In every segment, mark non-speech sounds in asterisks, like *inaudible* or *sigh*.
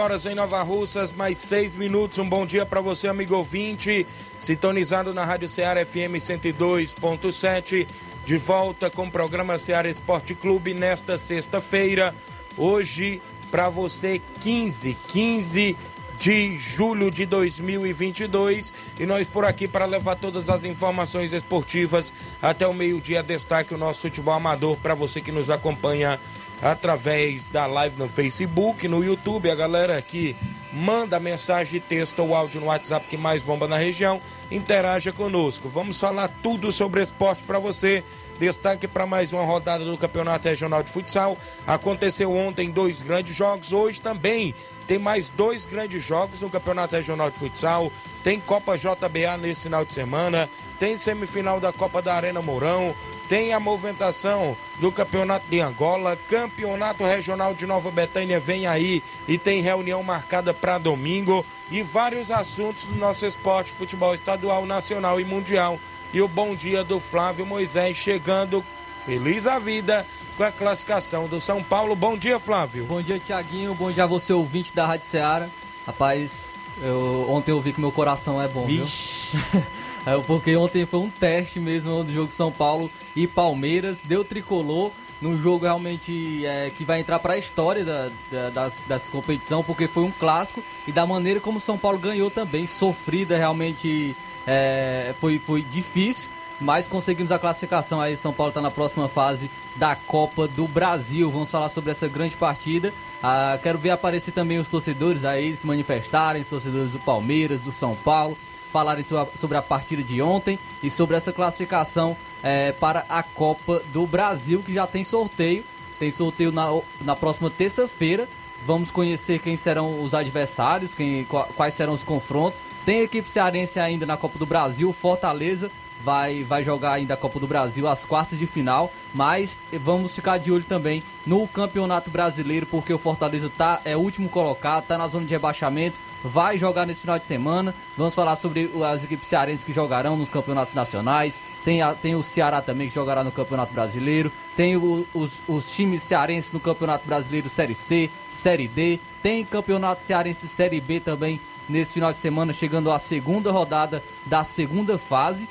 Horas em Nova Russas, mais 6 minutos. Um bom dia para você, amigo ouvinte, sintonizado na Rádio Ceará FM 102.7. De volta com o programa Ceará Esporte Clube nesta sexta-feira. Hoje, para você, 15, 15 de julho de 2022. E nós por aqui para levar todas as informações esportivas até o meio-dia. Destaque o nosso futebol amador para você que nos acompanha através da live no Facebook, no YouTube, a galera que manda mensagem, texto ou áudio no WhatsApp que mais bomba na região, interaja conosco. Vamos falar tudo sobre esporte para você. Destaque para mais uma rodada do Campeonato Regional de Futsal. Aconteceu ontem dois grandes jogos, hoje também tem mais dois grandes jogos no Campeonato Regional de Futsal. Tem Copa JBA nesse final de semana, tem semifinal da Copa da Arena Mourão, tem a movimentação do Campeonato de Angola, Campeonato Regional de Nova Betânia vem aí e tem reunião marcada para domingo e vários assuntos do nosso esporte, futebol estadual, nacional e mundial. E o bom dia do Flávio Moisés chegando feliz a vida com a classificação do São Paulo. Bom dia, Flávio. Bom dia, Tiaguinho. Bom dia a você, ouvinte da Rádio Ceará. Rapaz, eu, ontem eu vi que meu coração é bom, Vixe. viu? *laughs* É, Porque ontem foi um teste mesmo do jogo São Paulo e Palmeiras. Deu tricolor num jogo realmente é, que vai entrar para a história da, da, das, dessa competição, porque foi um clássico e da maneira como o São Paulo ganhou também, sofrida realmente é, foi, foi difícil. Mas conseguimos a classificação aí. São Paulo está na próxima fase da Copa do Brasil. Vamos falar sobre essa grande partida. Ah, quero ver aparecer também os torcedores aí se manifestarem, torcedores do Palmeiras, do São Paulo, falarem so- sobre a partida de ontem e sobre essa classificação eh, para a Copa do Brasil, que já tem sorteio. Tem sorteio na, na próxima terça-feira. Vamos conhecer quem serão os adversários, quem, qua- quais serão os confrontos. Tem equipe cearense ainda na Copa do Brasil, Fortaleza vai, vai jogar ainda a Copa do Brasil às quartas de final, mas vamos ficar de olho também no Campeonato Brasileiro, porque o Fortaleza tá, é o último colocado, tá na zona de rebaixamento, vai jogar nesse final de semana. Vamos falar sobre as equipes cearenses que jogarão nos campeonatos nacionais. Tem, a- tem o Ceará também que jogará no Campeonato Brasileiro. Tem o- os, os times cearenses no Campeonato Brasileiro Série C, Série D. Tem Campeonato Cearense Série B também nesse final de semana, chegando à segunda rodada da segunda fase.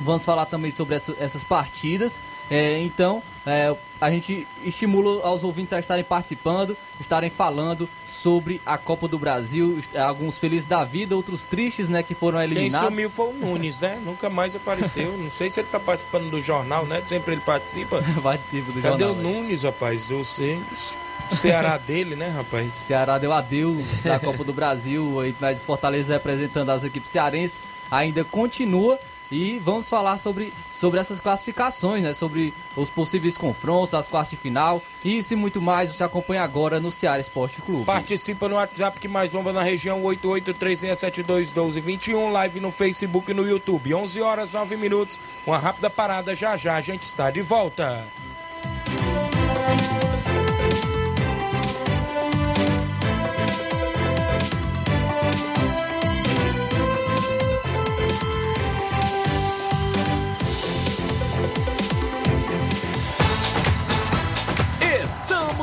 Vamos falar também sobre essa- essas partidas. É, então, é, a gente estimula aos ouvintes a estarem participando, estarem falando sobre a Copa do Brasil. Alguns felizes da vida, outros tristes, né, que foram Quem eliminados. sumiu foi o Nunes, né? Nunca mais apareceu. Não sei se ele tá participando do jornal, né? Sempre ele participa. *laughs* Participa do Cadê jornal, o né? Nunes, rapaz? O Ce- o Ceará dele, né, rapaz? *laughs* Ceará deu adeus da Copa do Brasil, aí mais Fortaleza representando as equipes cearenses, ainda continua. E vamos falar sobre, sobre essas classificações, né? Sobre os possíveis confrontos, as quartas de final. E isso e muito mais você acompanha agora no Ceará Esporte Clube. Participa no WhatsApp que mais bomba na região 8836721221, live no Facebook e no YouTube. 11 horas 9 minutos. Uma rápida parada já já a gente está de volta.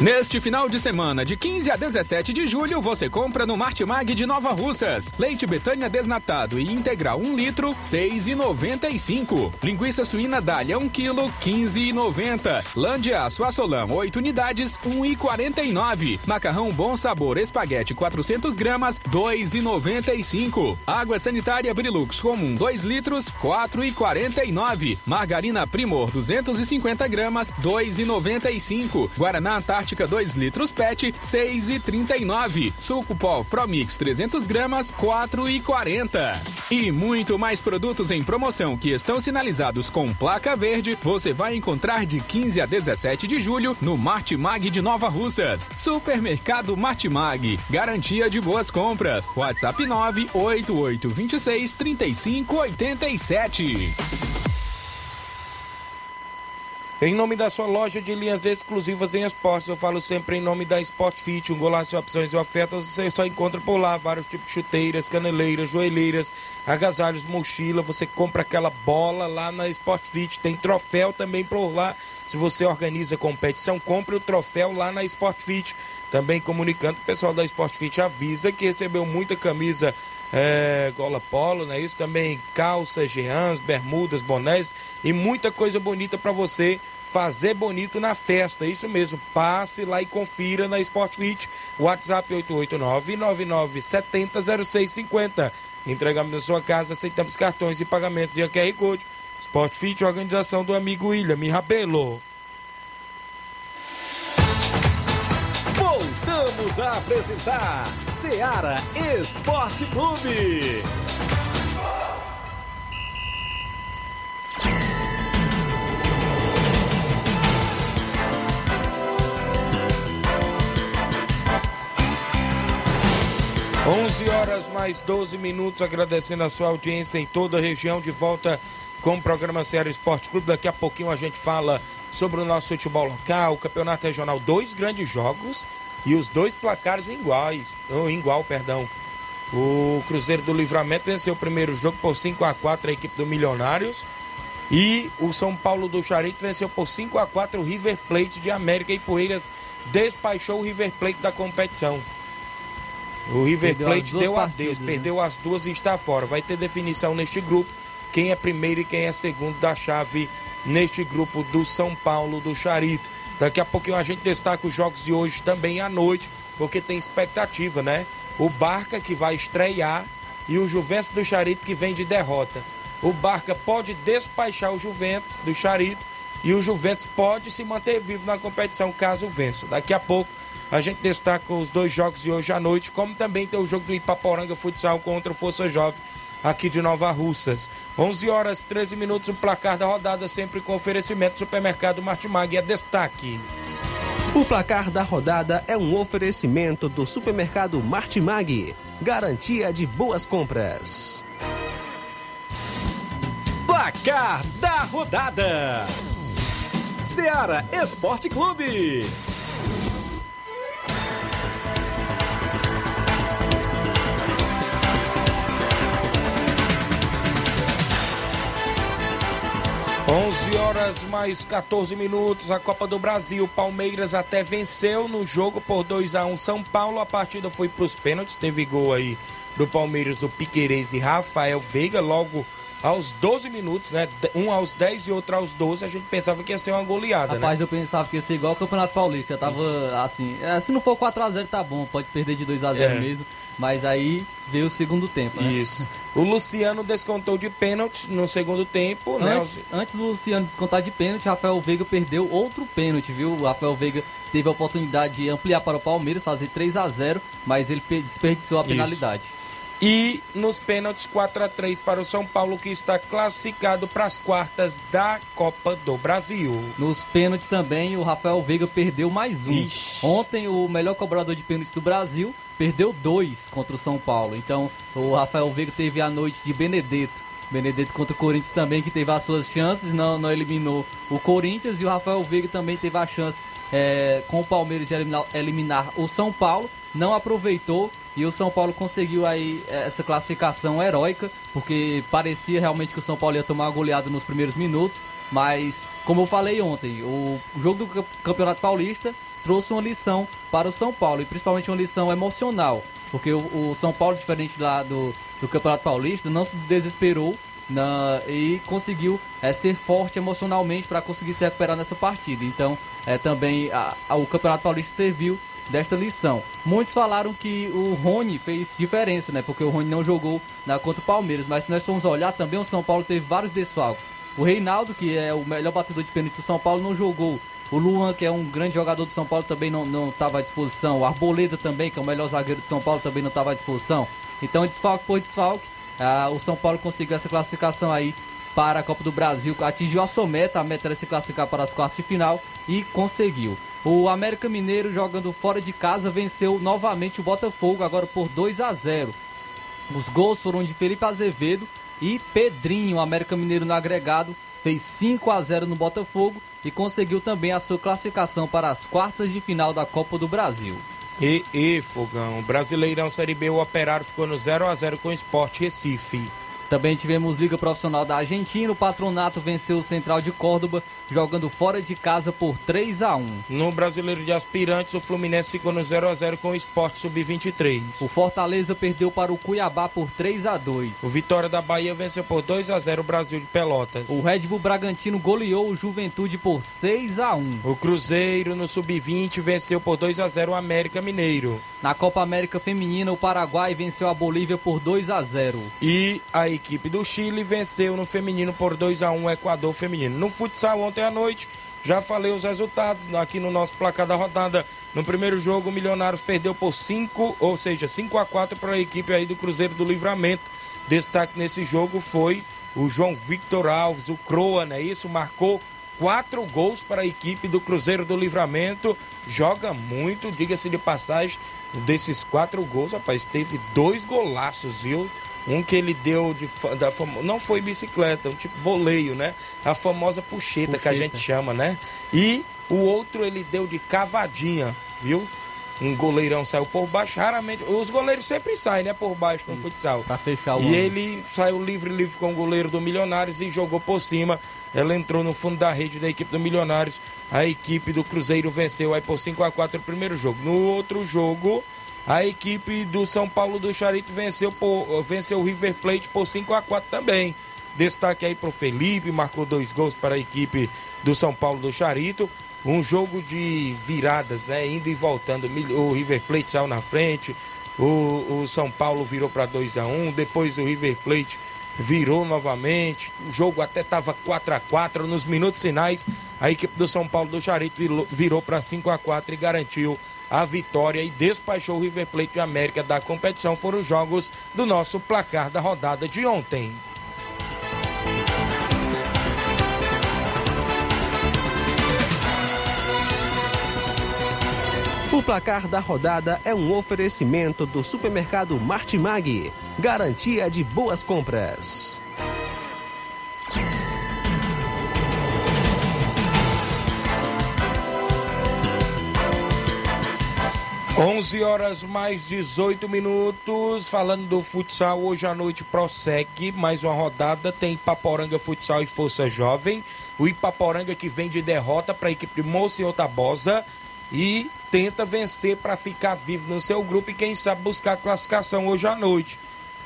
Neste final de semana, de 15 a 17 de julho, você compra no Martimag de Nova Russas. Leite Betânia desnatado e integral 1 litro, 6,95. Linguiça suína Dália 1 kg, 15,90. Lã de aço Assolão 8 unidades, 1,49. Macarrão Bom Sabor Espaguete 400 gramas, 2,95. Água sanitária Brilux comum 2 litros, 4,49. Margarina Primor 250 gramas, 2,95. Guaraná Antártica Antártica 2 litros PET, 6,39. Suco Pó Promix 300 gramas, 4,40. E muito mais produtos em promoção que estão sinalizados com placa verde, você vai encontrar de 15 a 17 de julho no Martimag de Nova Russas. Supermercado Martimag, garantia de boas compras. WhatsApp 98826 3587. Em nome da sua loja de linhas exclusivas em esportes, eu falo sempre em nome da Sport Fit, um golaço de opções e ofertas, você só encontra por lá vários tipos de chuteiras, caneleiras, joelheiras, agasalhos, mochila, você compra aquela bola lá na Sport Fit, tem troféu também por lá, se você organiza competição, compre o troféu lá na Sport Fit, também comunicando, o pessoal da Sport Fit avisa que recebeu muita camisa é, gola polo, né? Isso também calças, jeans, bermudas, bonés e muita coisa bonita para você fazer bonito na festa. Isso mesmo, passe lá e confira na Sport Fit. WhatsApp 889-9970-0650. Entregamos na sua casa, aceitamos cartões e pagamentos e a QR Code. Sport Fit, organização do amigo William Rabelo. Voltamos a apresentar Seara Esporte Clube. 11 horas mais 12 minutos, agradecendo a sua audiência em toda a região, de volta com o programa Ceará Esporte Clube. Daqui a pouquinho a gente fala sobre o nosso futebol local, o campeonato regional, dois grandes jogos e os dois placares iguais, ou igual, perdão. O Cruzeiro do Livramento venceu o primeiro jogo por 5 a 4 a equipe do Milionários. E o São Paulo do Charito venceu por 5 a 4 o River Plate de América e Poeiras despachou o River Plate da competição. O River perdeu Plate deu partidas, adeus, né? perdeu as duas e está fora. Vai ter definição neste grupo, quem é primeiro e quem é segundo da chave neste grupo do São Paulo do Charito. Daqui a pouquinho a gente destaca os jogos de hoje também à noite, porque tem expectativa, né? O Barca que vai estrear e o Juventus do Charito que vem de derrota. O Barca pode despachar o Juventus do Charito e o Juventus pode se manter vivo na competição caso vença. Daqui a pouco a gente destaca os dois jogos de hoje à noite, como também tem o jogo do Ipaporanga Futsal contra o Força Jovem aqui de Nova Russas. 11 horas 13 minutos, o placar da rodada sempre com oferecimento do supermercado Martimag é destaque. O placar da rodada é um oferecimento do supermercado Martimag, garantia de boas compras. Placar da rodada: Seara Esporte Clube. 11 horas mais 14 minutos, a Copa do Brasil. Palmeiras até venceu no jogo por 2 a 1 São Paulo. A partida foi para os pênaltis. Teve gol aí do Palmeiras do Piquerez e Rafael Veiga logo aos 12 minutos, né? Um aos 10 e outro aos 12. A gente pensava que ia ser uma goleada, né? Rapaz, né? eu pensava que ia ser igual o Campeonato Paulista. Já tava Ixi. assim. É, se não for 4x0, tá bom. Pode perder de 2x0 é. mesmo. Mas aí veio o segundo tempo, né? Isso. O Luciano descontou de pênalti no segundo tempo, né? Antes, antes do Luciano descontar de pênalti, Rafael Veiga perdeu outro pênalti, viu? O Rafael Veiga teve a oportunidade de ampliar para o Palmeiras, fazer 3 a 0 mas ele desperdiçou a penalidade. Isso. E nos pênaltis 4 a 3 para o São Paulo, que está classificado para as quartas da Copa do Brasil. Nos pênaltis também, o Rafael Veiga perdeu mais um. Ixi. Ontem, o melhor cobrador de pênaltis do Brasil perdeu dois contra o São Paulo. Então, o Rafael Veiga teve a noite de Benedetto. Benedetto contra o Corinthians também, que teve as suas chances, não, não eliminou o Corinthians. E o Rafael Veiga também teve a chance é, com o Palmeiras de eliminar, eliminar o São Paulo. Não aproveitou e o São Paulo conseguiu aí eh, essa classificação heróica, porque parecia realmente que o São Paulo ia tomar uma goleada nos primeiros minutos, mas como eu falei ontem, o jogo do Campeonato Paulista trouxe uma lição para o São Paulo, e principalmente uma lição emocional, porque o, o São Paulo, diferente lá do, do Campeonato Paulista, não se desesperou na, e conseguiu é, ser forte emocionalmente para conseguir se recuperar nessa partida. Então, é, também a, a, o Campeonato Paulista serviu desta lição. Muitos falaram que o Rony fez diferença, né? Porque o Rony não jogou na contra o Palmeiras, mas se nós formos olhar, também o São Paulo teve vários desfalques. O Reinaldo, que é o melhor batedor de pênalti do São Paulo, não jogou. O Luan, que é um grande jogador do São Paulo, também não estava à disposição. O Arboleda também, que é o melhor zagueiro do São Paulo, também não estava à disposição. Então, desfalque por desfalque, ah, o São Paulo conseguiu essa classificação aí para a Copa do Brasil, atingiu a sua meta, a meta era se classificar para as quartas de final e conseguiu. O América Mineiro jogando fora de casa venceu novamente o Botafogo agora por 2 a 0. Os gols foram de Felipe Azevedo e Pedrinho, o América Mineiro no agregado fez 5 a 0 no Botafogo e conseguiu também a sua classificação para as quartas de final da Copa do Brasil. E, e Fogão, Brasileirão Série B, o Operário ficou no 0 a 0 com o Sport Recife. Também tivemos Liga Profissional da Argentina. O Patronato venceu o Central de Córdoba, jogando fora de casa por 3 a 1 No Brasileiro de Aspirantes, o Fluminense ficou no 0 a 0 com o Sport Sub-23. O Fortaleza perdeu para o Cuiabá por 3 a 2 O Vitória da Bahia venceu por 2 a 0 o Brasil de Pelotas. O Red Bull Bragantino goleou o Juventude por 6 a 1 O Cruzeiro, no Sub-20, venceu por 2 a 0 o América Mineiro. Na Copa América Feminina, o Paraguai venceu a Bolívia por 2 a 0 E a equipe do Chile venceu no feminino por 2 a 1 o Equador feminino. No futsal ontem à noite, já falei os resultados aqui no nosso placar da rodada. No primeiro jogo, o Milionários perdeu por 5, ou seja, 5 a 4 para a equipe aí do Cruzeiro do Livramento. Destaque nesse jogo foi o João Victor Alves, o Croa, não é isso? Marcou quatro gols para a equipe do Cruzeiro do Livramento. Joga muito, diga-se de passagem. Desses quatro gols, rapaz, teve dois golaços, viu? Um que ele deu de da famo... não foi bicicleta, um tipo voleio, né? A famosa puxeta, puxeta, que a gente chama, né? E o outro ele deu de cavadinha, viu? Um goleirão saiu por baixo, raramente. Os goleiros sempre saem, né? Por baixo no Isso, futsal. Pra fechar o E ano. ele saiu livre, livre com o goleiro do Milionários e jogou por cima. Ela entrou no fundo da rede da equipe do Milionários. A equipe do Cruzeiro venceu aí por 5 a 4 o primeiro jogo. No outro jogo, a equipe do São Paulo do Charito venceu, por, venceu o River Plate por 5 a 4 também. Destaque aí para o Felipe, marcou dois gols para a equipe do São Paulo do Charito. Um jogo de viradas, né? Indo e voltando. O River Plate saiu na frente. O, o São Paulo virou para 2 a 1 Depois o River Plate virou novamente. O jogo até estava 4 a 4 Nos minutos finais, a equipe do São Paulo do Charito virou para 5 a 4 e garantiu a vitória e despachou o River Plate de América da competição. Foram os jogos do nosso placar da rodada de ontem. O placar da rodada é um oferecimento do supermercado Martimag, garantia de boas compras. 11 horas mais 18 minutos. Falando do futsal, hoje à noite prossegue mais uma rodada. Tem Ipaporanga Futsal e Força Jovem. O Ipaporanga que vem de derrota para a equipe de Moça e Otabosa e tenta vencer para ficar vivo no seu grupo e quem sabe buscar classificação hoje à noite.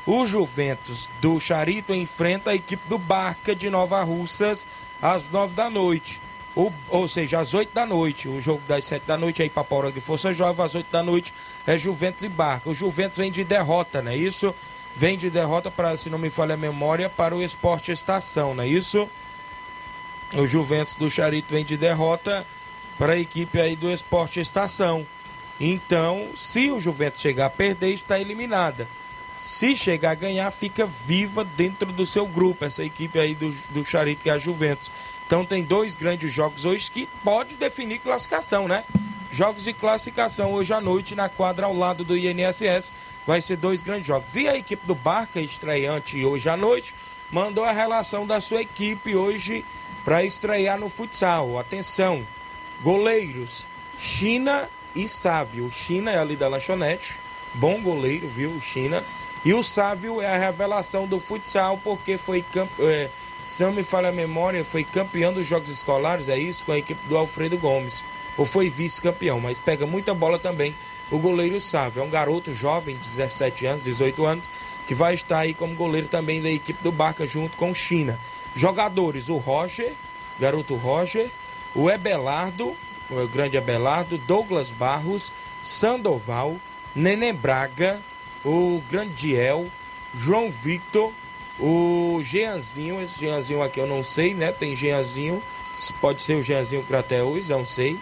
O Juventus do Charito enfrenta a equipe do Barca de Nova Russas às 9 da noite. O, ou seja, às 8 da noite, o jogo das 7 da noite é Ipaporanga e Força Jovem, às 8 da noite é Juventus e Barca. O Juventus vem de derrota, não é isso? Vem de derrota, para, se não me falha a memória, para o Esporte Estação, não é isso? O Juventus do Charito vem de derrota para a equipe aí do Esporte Estação. Então, se o Juventus chegar a perder, está eliminada. Se chegar a ganhar, fica viva dentro do seu grupo, essa equipe aí do, do Charito, que é a Juventus. Então tem dois grandes jogos hoje que pode definir classificação, né? Jogos de classificação hoje à noite na quadra ao lado do INSS. Vai ser dois grandes jogos. E a equipe do Barca, estreante hoje à noite, mandou a relação da sua equipe hoje para estrear no futsal. Atenção, goleiros, China e Sávio. China é ali da lanchonete, bom goleiro, viu, China. E o Sávio é a revelação do futsal porque foi campeão. É, se não me falha a memória, foi campeão dos Jogos Escolares, é isso, com a equipe do Alfredo Gomes. ou foi vice-campeão, mas pega muita bola também o goleiro Sávio. É um garoto jovem, 17 anos, 18 anos, que vai estar aí como goleiro também da equipe do Barca junto com o China. Jogadores, o Roger, garoto Roger, o Ebelardo, o grande Abelardo, Douglas Barros, Sandoval, Nenê Braga, o grande Diel, João Victor, o Jeanzinho, esse Jeanzinho aqui eu não sei, né? Tem Jeanzinho, pode ser o Jeanzinho Crateus, não sei.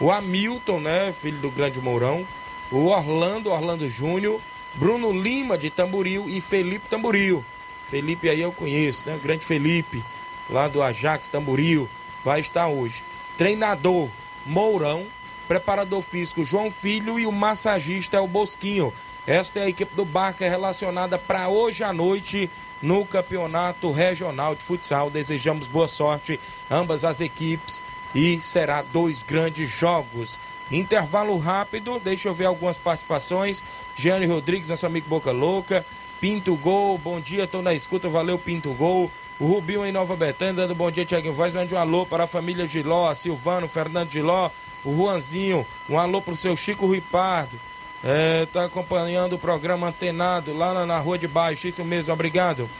O Hamilton, né? Filho do grande Mourão. O Orlando, Orlando Júnior. Bruno Lima de Tamboril e Felipe Tamboril. Felipe aí eu conheço, né? O grande Felipe, lá do Ajax Tamboril, vai estar hoje. Treinador Mourão, preparador físico João Filho e o massagista é o Bosquinho. Esta é a equipe do Barca relacionada para hoje à noite no Campeonato Regional de Futsal. Desejamos boa sorte ambas as equipes e será dois grandes jogos. Intervalo rápido, deixa eu ver algumas participações. Gianni Rodrigues, nosso amigo Boca Louca. Pinto Gol, bom dia, tô na escuta, valeu Pinto Gol. O Rubinho em Nova Betânia, dando bom dia, Tiaguinho Voz, mande um alô para a família Giló, Silvano, Fernando Giló, o Juanzinho, um alô pro seu Chico Ripardo. É, tá acompanhando o programa Antenado lá na, na Rua de Baixo, isso mesmo, obrigado.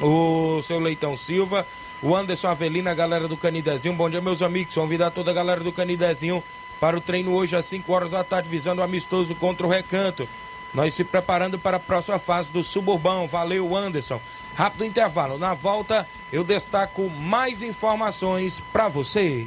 O seu Leitão Silva, o Anderson Avelina, a galera do Canidezinho, bom dia meus amigos, convidar toda a galera do Canidezinho para o treino hoje às 5 horas da tarde, visando o amistoso contra o Recanto. Nós se preparando para a próxima fase do Suburbão. Valeu, Anderson. Rápido intervalo. Na volta, eu destaco mais informações para você.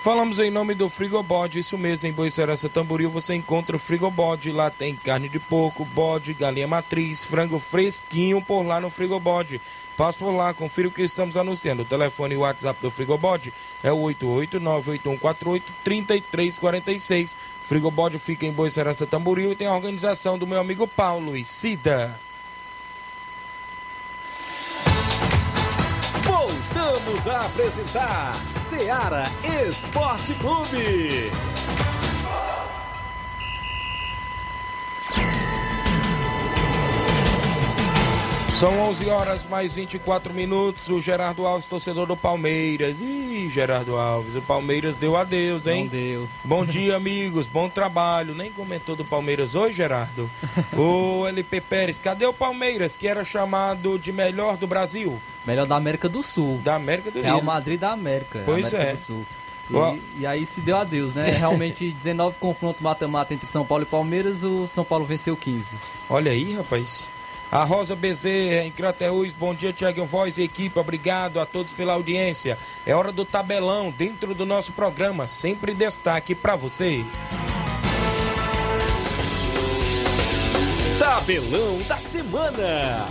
Falamos em nome do Frigobode, isso mesmo, em Boicerança Tamboril você encontra o Frigobode, lá tem carne de porco, bode, galinha matriz, frango fresquinho por lá no Frigobode. Passe por lá, confira o que estamos anunciando. O telefone e o WhatsApp do Frigobode é o 88981483346. Frigobode fica em Boicerança Tamboril e tem a organização do meu amigo Paulo e Cida. Voltamos a apresentar Seara Esporte Clube. São 11 horas mais 24 minutos. O Gerardo Alves, torcedor do Palmeiras. Ih, Gerardo Alves, o Palmeiras deu adeus, hein? Não deu. Bom dia, amigos. Bom trabalho. Nem comentou do Palmeiras hoje, Gerardo? *laughs* o LP Pérez, cadê o Palmeiras, que era chamado de melhor do Brasil? Melhor da América do Sul. Da América do Rio. Madrid da América. Pois América é. do Sul. E, e aí se deu adeus, né? *laughs* Realmente 19 confrontos mata-mata entre São Paulo e Palmeiras, o São Paulo venceu 15. Olha aí, rapaz. A Rosa Bezerra, em Crateús, bom dia, Tiago Voz e equipe, obrigado a todos pela audiência. É hora do tabelão dentro do nosso programa, sempre destaque para você. Tabelão da semana.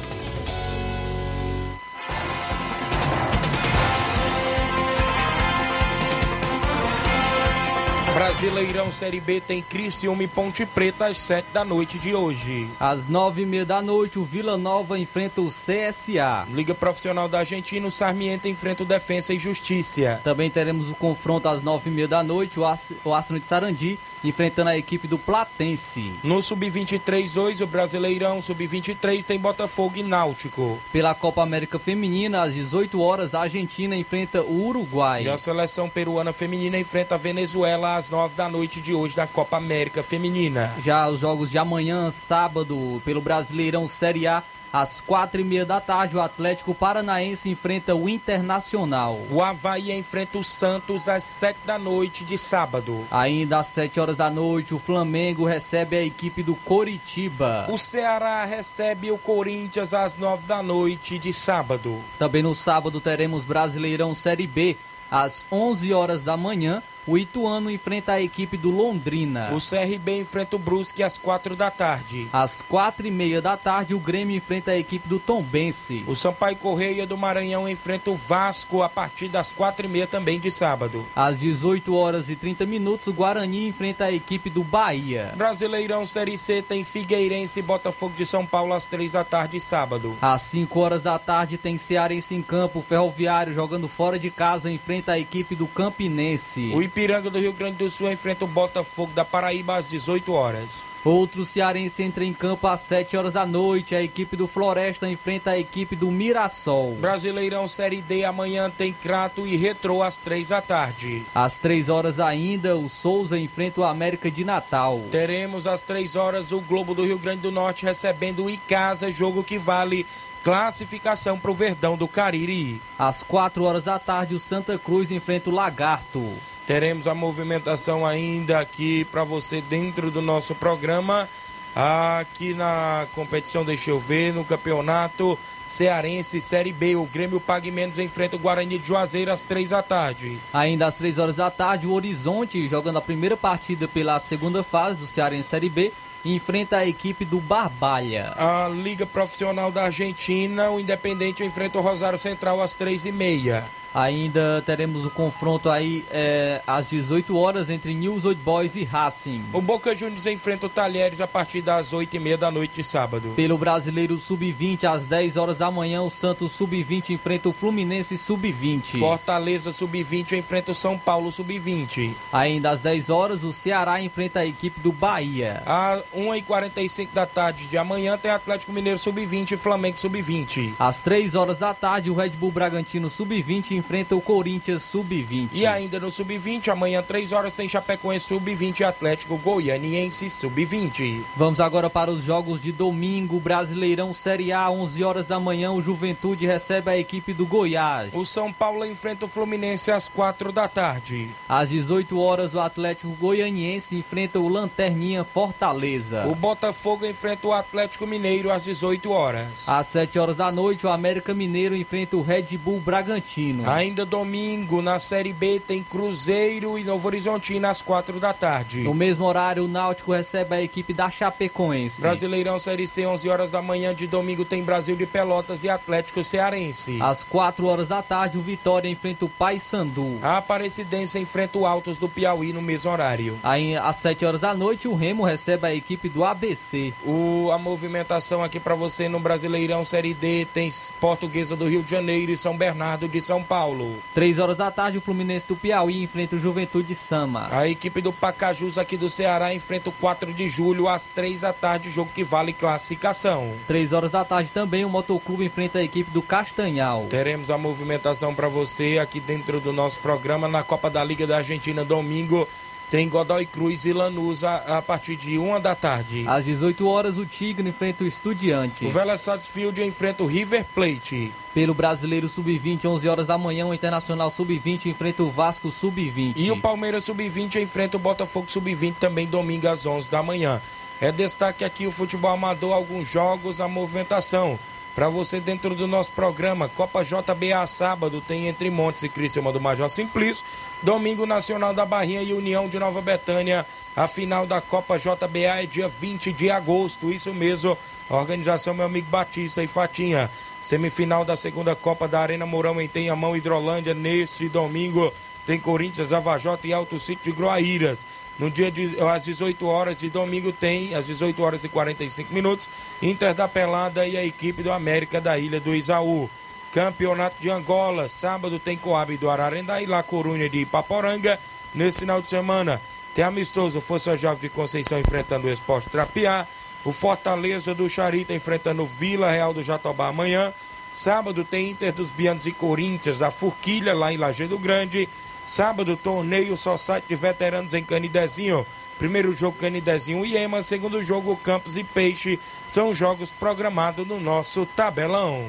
Brasileirão Série B tem Criciúma e Ponte Preta às 7 da noite de hoje. Às nove e meia da noite, o Vila Nova enfrenta o CSA. Liga Profissional da Argentina, o Sarmiento enfrenta o Defensa e Justiça. Também teremos o confronto às nove e meia da noite, o Arsenal de Sarandi enfrentando a equipe do Platense. No Sub-23 hoje, o Brasileirão Sub-23 tem Botafogo e Náutico. Pela Copa América Feminina, às 18 horas, a Argentina enfrenta o Uruguai. E a seleção peruana feminina enfrenta a Venezuela às 9 da noite de hoje na Copa América Feminina. Já os jogos de amanhã, sábado, pelo Brasileirão Série A, às quatro e meia da tarde, o Atlético Paranaense enfrenta o Internacional. O Havaí enfrenta o Santos às sete da noite de sábado. Ainda às sete horas da noite, o Flamengo recebe a equipe do Coritiba. O Ceará recebe o Corinthians às nove da noite de sábado. Também no sábado teremos Brasileirão Série B às 11 horas da manhã, o Ituano enfrenta a equipe do Londrina. O CRB enfrenta o Brusque às quatro da tarde. Às quatro e meia da tarde, o Grêmio enfrenta a equipe do Tombense. O Sampaio Correia do Maranhão enfrenta o Vasco a partir das quatro e meia também de sábado. Às 18 horas e 30 minutos, o Guarani enfrenta a equipe do Bahia. Brasileirão Série C tem Figueirense e Botafogo de São Paulo às três da tarde sábado. Às 5 horas da tarde tem Cearense em campo. Ferroviário jogando fora de casa enfrenta a equipe do Campinense. O Ipiranga do Rio Grande do Sul enfrenta o Botafogo da Paraíba às 18 horas. Outro cearense entra em campo às 7 horas da noite. A equipe do Floresta enfrenta a equipe do Mirassol. Brasileirão Série D amanhã tem Crato e Retrô às 3 da tarde. Às 3 horas ainda, o Souza enfrenta o América de Natal. Teremos às 3 horas o Globo do Rio Grande do Norte recebendo o Icasa, jogo que vale classificação para o Verdão do Cariri. Às 4 horas da tarde, o Santa Cruz enfrenta o Lagarto. Teremos a movimentação ainda aqui para você dentro do nosso programa. Aqui na competição, deixa eu ver, no campeonato Cearense Série B, o Grêmio Pague Menos enfrenta o Guarani de Juazeiro às três da tarde. Ainda às três horas da tarde, o Horizonte, jogando a primeira partida pela segunda fase do Cearense Série B, enfrenta a equipe do Barbalha. A Liga Profissional da Argentina, o Independente enfrenta o Rosário Central às três e meia. Ainda teremos o confronto aí é, às 18 horas entre News Old Boys e Racing. O Boca Juniors enfrenta o Talheres a partir das 8 e meia da noite de sábado. Pelo Brasileiro Sub-20, às 10 horas da manhã, o Santos Sub-20 enfrenta o Fluminense Sub-20. Fortaleza Sub-20 enfrenta o São Paulo Sub-20. Ainda às 10 horas, o Ceará enfrenta a equipe do Bahia. Às 1h45 da tarde de amanhã tem Atlético Mineiro Sub-20 e Flamengo Sub-20. Às 3 horas da tarde, o Red Bull Bragantino Sub-20 enfrenta o Corinthians Sub-20. E ainda no Sub-20, amanhã 3 horas tem Chapecoense Sub-20 e Atlético Goianiense Sub-20. Vamos agora para os jogos de domingo, Brasileirão Série A, 11 horas da manhã, o Juventude recebe a equipe do Goiás. O São Paulo enfrenta o Fluminense às 4 da tarde. Às 18 horas, o Atlético Goianiense enfrenta o Lanterninha Fortaleza. O Botafogo enfrenta o Atlético Mineiro às 18 horas. Às 7 horas da noite, o América Mineiro enfrenta o Red Bull Bragantino. Ainda domingo, na Série B, tem Cruzeiro e Novo Horizontino às 4 da tarde. No mesmo horário, o Náutico recebe a equipe da Chapecoense. Brasileirão Série C, 11 horas da manhã de domingo, tem Brasil de Pelotas e Atlético Cearense. Às 4 horas da tarde, o Vitória enfrenta o Paysandu. A Aparecidense enfrenta o Altos do Piauí no mesmo horário. Aí, às 7 horas da noite, o Remo recebe a equipe do ABC. O, a movimentação aqui para você no Brasileirão Série D tem Portuguesa do Rio de Janeiro e São Bernardo de São Paulo. Paulo. Três horas da tarde, o Fluminense do Piauí enfrenta o Juventude Sama. A equipe do Pacajus aqui do Ceará enfrenta o 4 de julho às três da tarde, jogo que vale classificação. Três horas da tarde também, o Motoclube enfrenta a equipe do Castanhal. Teremos a movimentação para você aqui dentro do nosso programa na Copa da Liga da Argentina domingo. Tem Godoy Cruz e Lanús a, a, partir de uma da tarde. Às 18 horas, o Tigre enfrenta o Estudiantes. O Vélez Sarsfield enfrenta o River Plate. Pelo Brasileiro Sub-20, 11 horas da manhã, o Internacional Sub-20 enfrenta o Vasco Sub-20. E o Palmeiras Sub-20 enfrenta o Botafogo Sub-20 também domingo às 11 da manhã. É destaque aqui o futebol amador, alguns jogos, a movimentação. Para você dentro do nosso programa, Copa JBA sábado tem entre Montes e Criciúma do Major Simplício. Domingo Nacional da Barrinha e União de Nova Betânia. A final da Copa JBA é dia 20 de agosto. Isso mesmo. Organização meu amigo Batista e Fatinha. Semifinal da segunda Copa da Arena Mourão em Tenhamão, Hidrolândia, neste domingo tem Corinthians, Avajota e Alto Sítio de Groaíras. No dia de, às 18 horas de domingo tem, às 18 horas e 45 minutos, Inter da Pelada e a equipe do América da Ilha do Isaú. Campeonato de Angola, sábado tem Coab do Ararendá e La Corunha de Ipaporanga. Nesse final de semana tem amistoso Força Jovem de Conceição enfrentando o Esporte Trapiá. O Fortaleza do Charita enfrentando Vila Real do Jatobá amanhã. Sábado tem Inter dos Bianos e Corinthians da Forquilha lá em Lajeado Grande. Sábado, torneio só site de veteranos em Canidezinho. Primeiro jogo Canidezinho e Ema, segundo jogo Campos e Peixe. São jogos programados no nosso tabelão.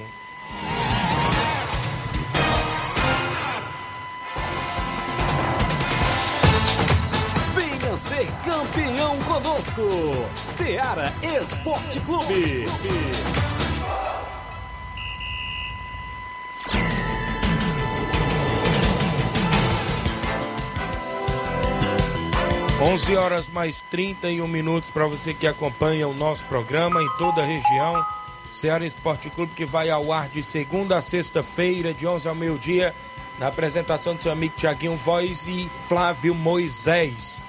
Ser campeão conosco. Seara Esporte Clube. 11 horas mais 31 minutos para você que acompanha o nosso programa em toda a região. Ceará Esporte Clube que vai ao ar de segunda a sexta-feira, de 11 ao meio-dia, na apresentação do seu amigo Tiaguinho Voz e Flávio Moisés.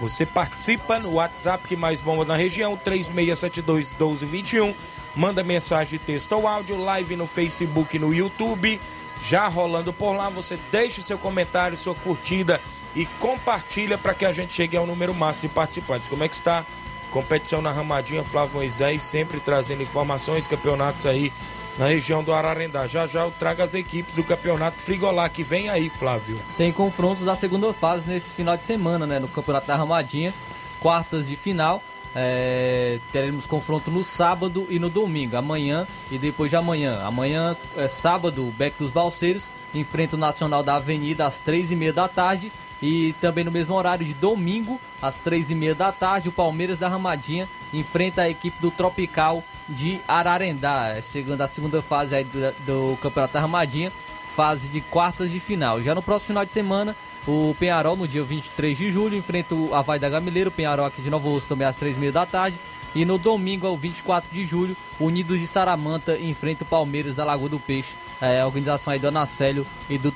Você participa no WhatsApp que mais bomba na região, 3672 1221. Manda mensagem texto ou áudio, live no Facebook e no YouTube. Já rolando por lá, você deixa seu comentário, sua curtida e compartilha para que a gente chegue ao número máximo de participantes. Como é que está? Competição na Ramadinha, Flávio Moisés, sempre trazendo informações, campeonatos aí na região do Ararendá. Já já eu trago as equipes do campeonato Frigolá que vem aí, Flávio. Tem confrontos da segunda fase nesse final de semana, né? No campeonato da Ramadinha, quartas de final. É, teremos confronto no sábado e no domingo, amanhã e depois de amanhã. Amanhã é sábado, o Beck dos Balseiros enfrenta o Nacional da Avenida às três e meia da tarde e também no mesmo horário de domingo, às três e meia da tarde, o Palmeiras da Ramadinha enfrenta a equipe do Tropical de Ararendá, chegando à segunda fase aí do, do Campeonato da Ramadinha, fase de quartas de final. Já no próximo final de semana, o Penharol, no dia 23 de julho, enfrenta o Havaí da Gamileira, o Penharol aqui de Novo Osso também às três e meia da tarde. E no domingo, ao 24 de julho, Unidos de Saramanta enfrenta o Palmeiras da Lagoa do Peixe, é, a organização aí do Anacélio e do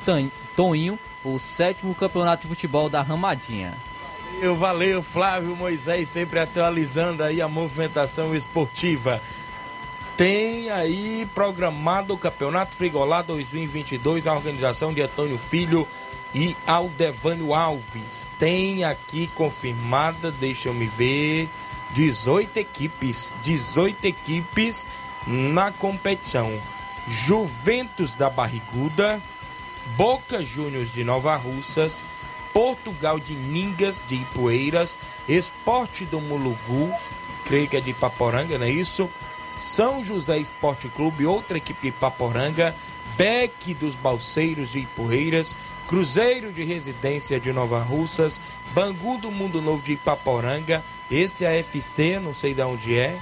Toninho o sétimo campeonato de futebol da Ramadinha. Valeu, valeu, Flávio Moisés, sempre atualizando aí a movimentação esportiva. Tem aí programado o Campeonato Frigolá 2022, a organização de Antônio Filho e Aldevânio Alves. Tem aqui confirmada, deixa eu me ver, 18 equipes, 18 equipes na competição. Juventus da Barriguda, Boca Juniors de Nova Russas, Portugal de Ningas de Ipueiras, Esporte do Mulugu, creio que é de Paporanga, não é isso? São José Esporte Clube, outra equipe de Paporanga, Beck dos Balseiros de Ipueiras, Cruzeiro de Residência de Nova Russas, Bangu do Mundo Novo de Ipaporanga, esse AFC, não sei de onde é,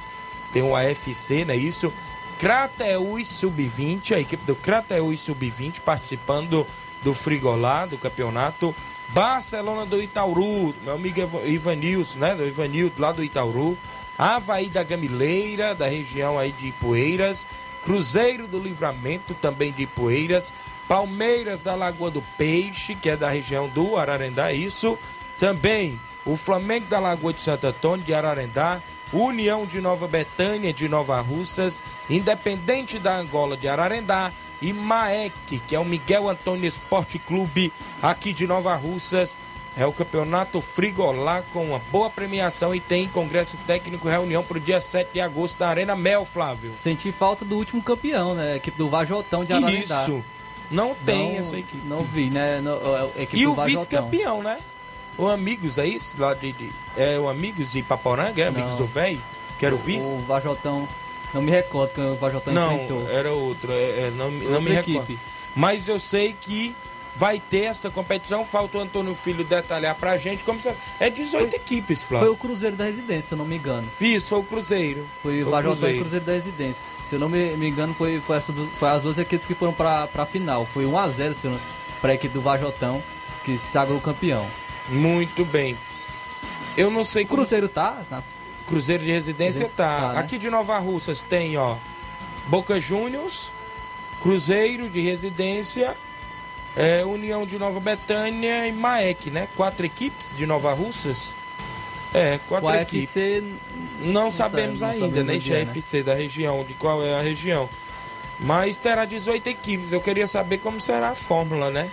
tem o AFC, não é isso? Crateús Sub-20, a equipe do Crateús Sub-20 participando do Frigolá, do campeonato. Barcelona do Itauru, meu amigo Ivanilson, né? Do Ivanildo lá do Itauru. Havaí da Gamileira, da região aí de Ipueiras. Cruzeiro do Livramento, também de Ipueiras. Palmeiras da Lagoa do Peixe, que é da região do Ararendá, isso. Também o Flamengo da Lagoa de Santo Antônio, de Ararendá. União de Nova Betânia de Nova Russas, Independente da Angola de Ararendá e Maek, que é o Miguel Antônio Esporte Clube aqui de Nova Russas. É o campeonato Frigolá com uma boa premiação e tem congresso técnico reunião para o dia 7 de agosto da Arena Mel, Flávio. Senti falta do último campeão, né? A equipe do Vajotão de Ararendá. Isso. Não tem não, essa equipe. Não vi, né? No, e o vice-campeão, né? O Amigos, é isso? Lá de, de, é o Amigos de Paporanga, é Amigos não. do Véi? Que era o vice? O Vajotão, não me recordo que o Vajotão não, enfrentou. Não, era outro, é, é, não, não me equipe. recordo. Mas eu sei que vai ter esta competição. Falta o Antônio Filho detalhar pra gente como você... É 18 foi, equipes, Flávio. Foi o Cruzeiro da Residência, se eu não me engano. Isso, foi o Cruzeiro. Foi, o Vajotão e Cruzeiro da Residência. Se eu não me, me engano, foi, foi, essas, foi as duas equipes que foram pra, pra final. Foi 1x0 pra equipe do Vajotão, que se sagrou campeão. Muito bem. Eu não sei. Como... Cruzeiro tá? tá? Cruzeiro de residência tá. tá né? Aqui de Nova Russas tem, ó, Boca Juniors, Cruzeiro de residência é, União de Nova Betânia e Maek, né? Quatro equipes de Nova Russas. É, quatro O equipes. AFC Não, sabemos sabe- não ainda, sabemos né? onde é, né? FC da região, de qual é a região. Mas terá 18 equipes. Eu queria saber como será a fórmula, né?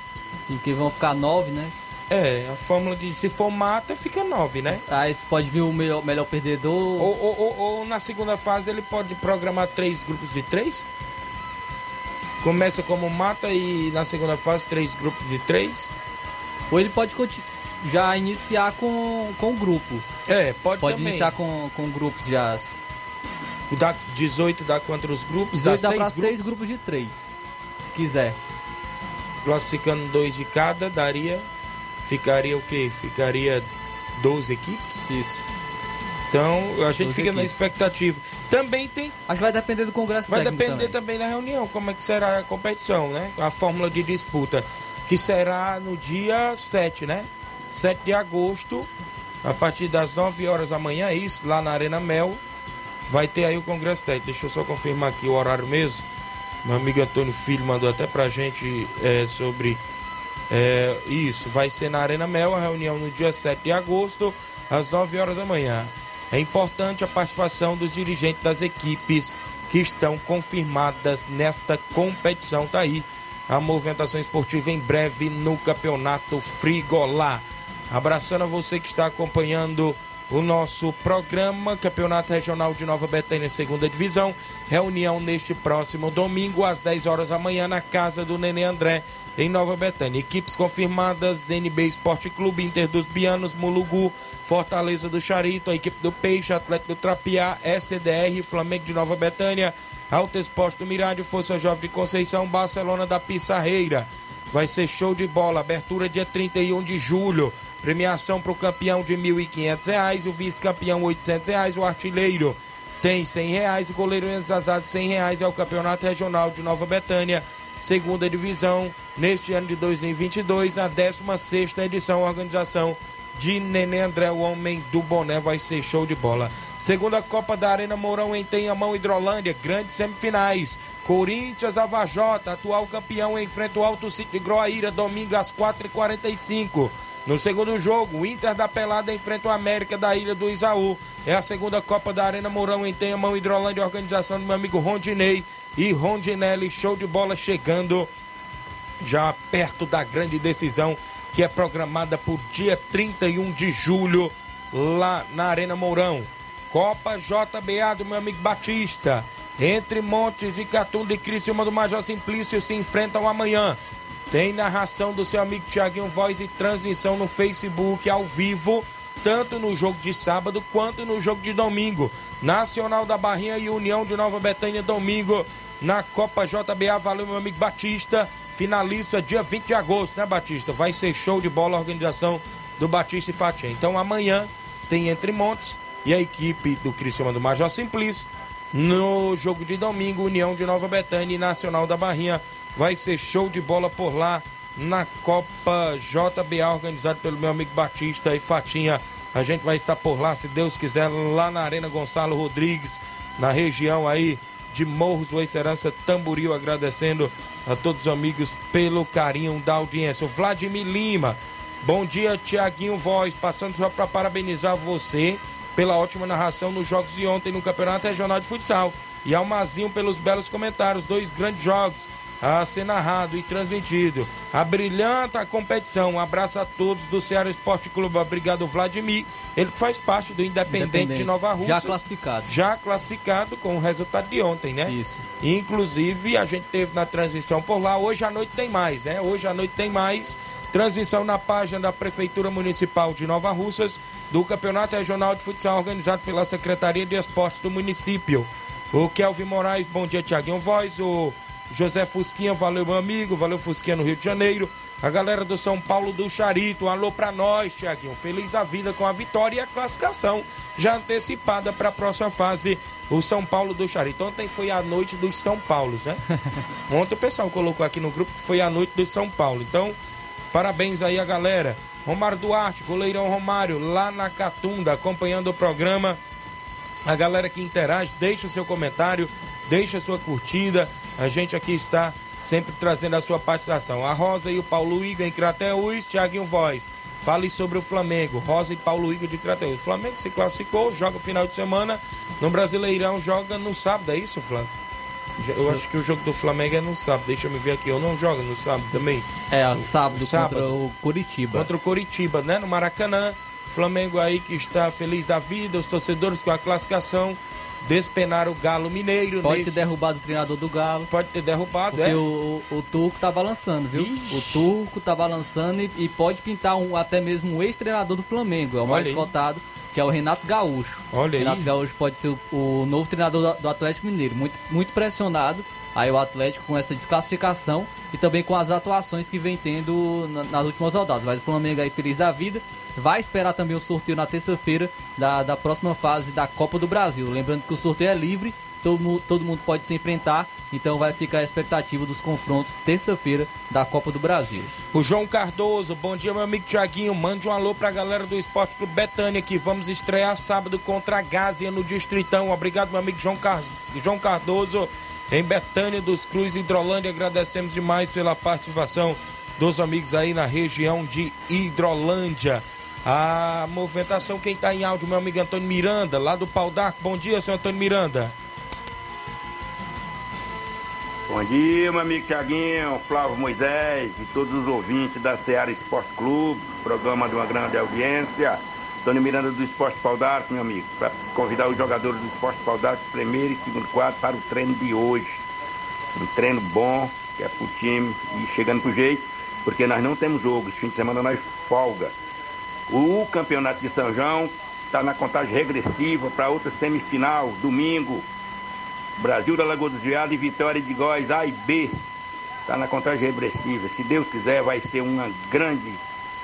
que vão ficar nove, né? É, a fórmula de se for mata, fica 9, né? Aí pode vir o melhor, melhor perdedor. Ou, ou, ou- ou na segunda fase ele pode programar três grupos de três? Começa como mata e na segunda fase três grupos de três? Ou ele pode já iniciar com, com o grupo. É, pode, Pode também. iniciar com, com grupos já. Dá 18 dá quantos grupos? Os Dá dois dá grupos. seis grupos de três. Se quiser. Classificando dois de cada, daria. Ficaria o quê? Ficaria 12 equipes? Isso. Então a gente 12 fica na equipes. expectativa. Também tem. Acho que vai depender do Congresso Vai depender também. também da reunião, como é que será a competição, né? A fórmula de disputa. Que será no dia 7, né? 7 de agosto, a partir das 9 horas da manhã, é isso, lá na Arena Mel. Vai ter aí o Congresso Técnico. Deixa eu só confirmar aqui o horário mesmo. Meu amigo Antônio Filho mandou até pra gente é, sobre é, isso. Vai ser na Arena Mel, a reunião no dia 7 de agosto, às 9 horas da manhã. É importante a participação dos dirigentes das equipes que estão confirmadas nesta competição. Tá aí a movimentação esportiva em breve no Campeonato Frigolá. Abraçando a você que está acompanhando o nosso programa, Campeonato Regional de Nova Betânia, segunda divisão. Reunião neste próximo domingo, às 10 horas da manhã, na casa do Nenê André, em Nova Betânia. Equipes confirmadas: NB Esporte Clube, Inter dos Bianos, Mulugu, Fortaleza do Charito, a equipe do Peixe, Atlético do Trapiá, SDR, Flamengo de Nova Betânia, Alto Esporte do Mirádio, Força Jovem de Conceição, Barcelona da Pissarreira. Vai ser show de bola. Abertura dia 31 de julho. Premiação para o campeão de R$ 1.500, o vice-campeão R$ 800, o artilheiro tem 100 reais, o goleiro Zazado 100 reais. É o Campeonato Regional de Nova Betânia, segunda divisão, neste ano de 2022, a 16ª edição, organização de Nenê André, o homem do boné, vai ser show de bola. Segunda Copa da Arena Mourão em Tenhamão, Hidrolândia, grandes semifinais. Corinthians, Avajota, atual campeão, enfrenta o Alto City Groaíra, domingo às 4h45. No segundo jogo, o Inter da Pelada enfrenta o América da Ilha do Isaú. É a segunda Copa da Arena Mourão em Tenhamão, Hidrolândia, organização do meu amigo Rondinei e Rondinelli. Show de bola chegando já perto da grande decisão que é programada por dia 31 de julho lá na Arena Mourão. Copa JBA do meu amigo Batista. Entre Montes e Catunda e Criciúma do Major Simplício se enfrentam amanhã. Tem narração do seu amigo Tiaguinho Voz e transmissão no Facebook ao vivo, tanto no jogo de sábado quanto no jogo de domingo. Nacional da Barrinha e União de Nova Betânia domingo na Copa JBA. Valeu, meu amigo Batista. Finalista dia 20 de agosto, né, Batista? Vai ser show de bola a organização do Batista e Fatia. Então amanhã tem Entre Montes e a equipe do Criciúma do Major Simplício. No jogo de domingo, União de Nova Betânia e Nacional da Barrinha. Vai ser show de bola por lá na Copa JBA, organizado pelo meu amigo Batista e Fatinha. A gente vai estar por lá, se Deus quiser, lá na Arena Gonçalo Rodrigues, na região aí de Morros do Esperança Tamboril, agradecendo a todos os amigos pelo carinho da audiência. O Vladimir Lima, bom dia, Tiaguinho Voz, passando só para parabenizar você pela ótima narração nos jogos de ontem no Campeonato Regional de Futsal. E ao Mazinho pelos belos comentários, dois grandes jogos a ser narrado e transmitido. A brilhanta competição. Um abraço a todos do Ceará Esporte Clube. Obrigado, Vladimir. Ele que faz parte do Independente, Independente. de Nova Rússia. Já classificado. Já classificado com o resultado de ontem, né? Isso. Inclusive, a gente teve na transmissão por lá. Hoje à noite tem mais, né? Hoje à noite tem mais. Transmissão na página da Prefeitura Municipal de Nova Russas do Campeonato Regional de Futsal organizado pela Secretaria de Esportes do município. O Kelvin Moraes, bom dia, Tiaguinho Voz. O José Fusquinha, valeu, meu amigo. Valeu, Fusquinha, no Rio de Janeiro. A galera do São Paulo do Charito, um alô pra nós, Tiaguinho. Feliz a vida com a vitória e a classificação já antecipada para a próxima fase. O São Paulo do Charito. Ontem foi a noite dos São Paulos, né? *laughs* Ontem o pessoal colocou aqui no grupo que foi a noite dos São Paulo. Então, parabéns aí a galera. Romário Duarte, goleirão Romário, lá na Catunda, acompanhando o programa. A galera que interage, deixa seu comentário, deixa sua curtida. A gente aqui está sempre trazendo a sua participação. A Rosa e o Paulo Igor em Crateús, Tiaguinho Voz. Fale sobre o Flamengo. Rosa e Paulo Igor de Crateús. O Flamengo se classificou, joga final de semana. No Brasileirão joga no sábado, é isso, Flávio? Eu acho que o jogo do Flamengo é no sábado. Deixa eu me ver aqui. Eu não jogo no sábado também. É, no sábado, sábado contra o Curitiba. Contra o Curitiba, né? No Maracanã. Flamengo aí que está feliz da vida, os torcedores com a classificação despenar o Galo Mineiro. Pode nesse... ter derrubado o treinador do Galo. Pode ter derrubado, porque é. O, o, o Turco tá balançando, viu? Ixi. O Turco tá balançando e, e pode pintar um, até mesmo um ex-treinador do Flamengo. É o mais cotado, que é o Renato Gaúcho. Olha Renato aí. Gaúcho pode ser o, o novo treinador do, do Atlético Mineiro. Muito, muito pressionado aí o Atlético com essa desclassificação e também com as atuações que vem tendo nas últimas rodadas. Mas o Flamengo aí feliz da vida vai esperar também o sorteio na terça-feira da, da próxima fase da Copa do Brasil. Lembrando que o sorteio é livre, todo, todo mundo pode se enfrentar, então vai ficar a expectativa dos confrontos terça-feira da Copa do Brasil. O João Cardoso, bom dia meu amigo Tiaguinho, mande um alô pra galera do Esporte Clube Betânia que vamos estrear sábado contra a Gásia no Distritão. Obrigado meu amigo João, Car... João Cardoso em Betânia dos Cruz Hidrolândia. Agradecemos demais pela participação dos amigos aí na região de Hidrolândia. A movimentação, quem está em áudio, meu amigo Antônio Miranda, lá do Pau d'Arco. Bom dia, senhor Antônio Miranda. Bom dia, meu amigo Tiaguinho, Flávio Moisés e todos os ouvintes da Seara Esporte Clube, programa de uma grande audiência. Antônio Miranda do Esporte Pau d'Arco, meu amigo, para convidar os jogadores do Esporte Pau d'Arco, primeiro e segundo quadro, para o treino de hoje. Um treino bom, que é para o time e chegando pro jeito, porque nós não temos jogo, esse fim de semana nós folga. O Campeonato de São João está na contagem regressiva para outra semifinal, domingo. Brasil da Lagoa dos Viados e Vitória de Góis A e B. Está na contagem regressiva. Se Deus quiser, vai ser uma grande,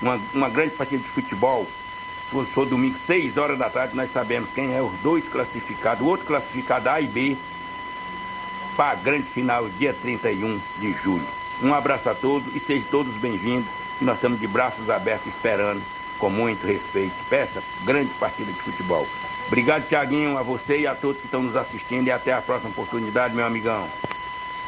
uma, uma grande partida de futebol. For, for domingo, 6 horas da tarde, nós sabemos quem é os dois classificados. O outro classificado A e B para a grande final, dia 31 de julho. Um abraço a todos e sejam todos bem-vindos. E nós estamos de braços abertos esperando com muito respeito essa grande partida de futebol. Obrigado, Tiaguinho, a você e a todos que estão nos assistindo e até a próxima oportunidade, meu amigão.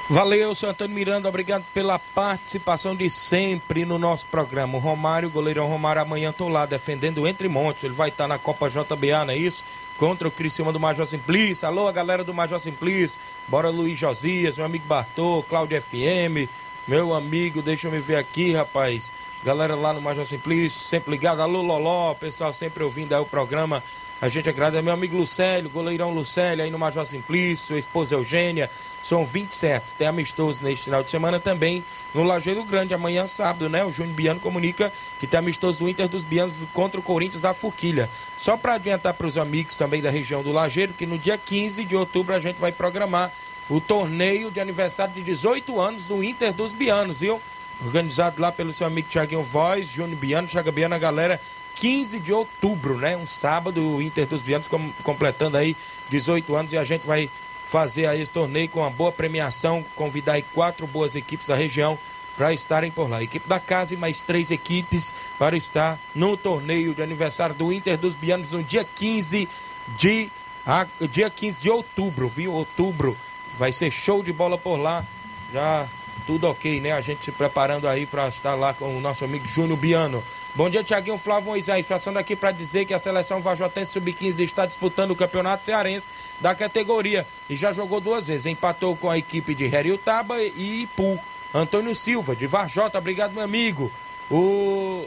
Valeu, seu Antônio Miranda, obrigado pela participação de sempre no nosso programa. O Romário, goleirão Romário, amanhã estou lá defendendo Entre Montes. Ele vai estar na Copa JBA, não é isso? Contra o Criciúma do Major Simplício. Alô, galera do Major Simplício. Bora, Luiz Josias, meu amigo Bartô, Cláudio FM, meu amigo, deixa eu me ver aqui, rapaz. Galera lá no Major Simplício, sempre ligado. Alô, Loló, pessoal sempre ouvindo aí o programa. A gente agradece meu amigo Lucélio, goleirão Lucélio aí no Major Simplício, esposa Eugênia. São 27. Tem amistoso neste final de semana também no Lajeiro Grande, amanhã sábado, né? O Júnior Biano comunica que tem amistoso do Inter dos Bianos contra o Corinthians da Forquilha. Só para adiantar para os amigos também da região do Lajeiro que no dia 15 de outubro a gente vai programar o torneio de aniversário de 18 anos do Inter dos Bianos, viu? Organizado lá pelo seu amigo Thiaguinho Voz, Júnior Biano, Chaga Biano, a galera 15 de outubro, né? Um sábado, o Inter dos Bianos completando aí 18 anos e a gente vai fazer aí esse torneio com uma boa premiação, convidar aí quatro boas equipes da região para estarem por lá. equipe da casa e mais três equipes para estar no torneio de aniversário do Inter dos Bianos no dia 15 de a, dia 15 de outubro, viu? Outubro vai ser show de bola por lá. Já tudo ok, né? A gente se preparando aí para estar lá com o nosso amigo Júnior Biano. Bom dia, Tiaguinho Flávio Moisés. Passando aqui para dizer que a seleção Vajotense Sub-15 está disputando o Campeonato Cearense da categoria e já jogou duas vezes. Empatou com a equipe de Heriutaba e Ipu. Antônio Silva, de Varjota, obrigado, meu amigo. O.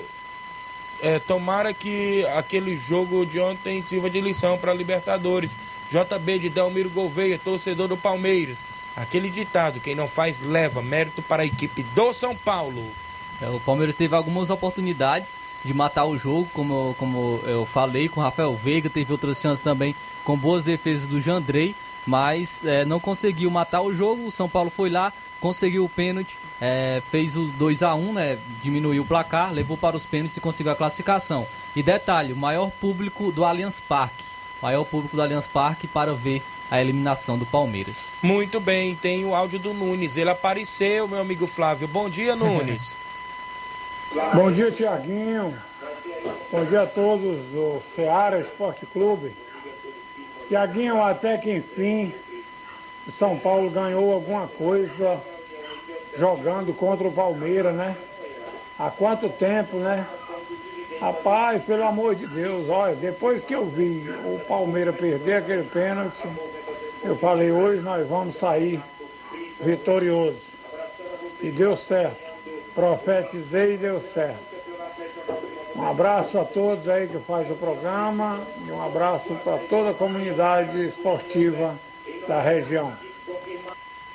É, tomara que aquele jogo de ontem sirva de lição para Libertadores. JB de Delmiro Gouveia, torcedor do Palmeiras. Aquele ditado: quem não faz leva mérito para a equipe do São Paulo. É, o Palmeiras teve algumas oportunidades de matar o jogo, como, como eu falei, com o Rafael Veiga, teve outras chances também com boas defesas do Jandrei, mas é, não conseguiu matar o jogo. O São Paulo foi lá, conseguiu o pênalti, é, fez o 2 a 1 né? Diminuiu o placar, levou para os pênaltis e conseguiu a classificação. E detalhe, o maior público do Allianz Parque. Maior público do Allianz Parque para ver a eliminação do Palmeiras. Muito bem, tem o áudio do Nunes. Ele apareceu, meu amigo Flávio. Bom dia, Nunes. *laughs* Bom dia, Tiaguinho. Bom dia a todos do Ceará Esporte Clube. Tiaguinho, até que enfim, o São Paulo ganhou alguma coisa jogando contra o Palmeiras, né? Há quanto tempo, né? Rapaz, pelo amor de Deus, olha, depois que eu vi o Palmeiras perder aquele pênalti, eu falei, hoje nós vamos sair vitorioso. E deu certo. Profetizei e deu certo. Um abraço a todos aí que faz o programa e um abraço para toda a comunidade esportiva da região.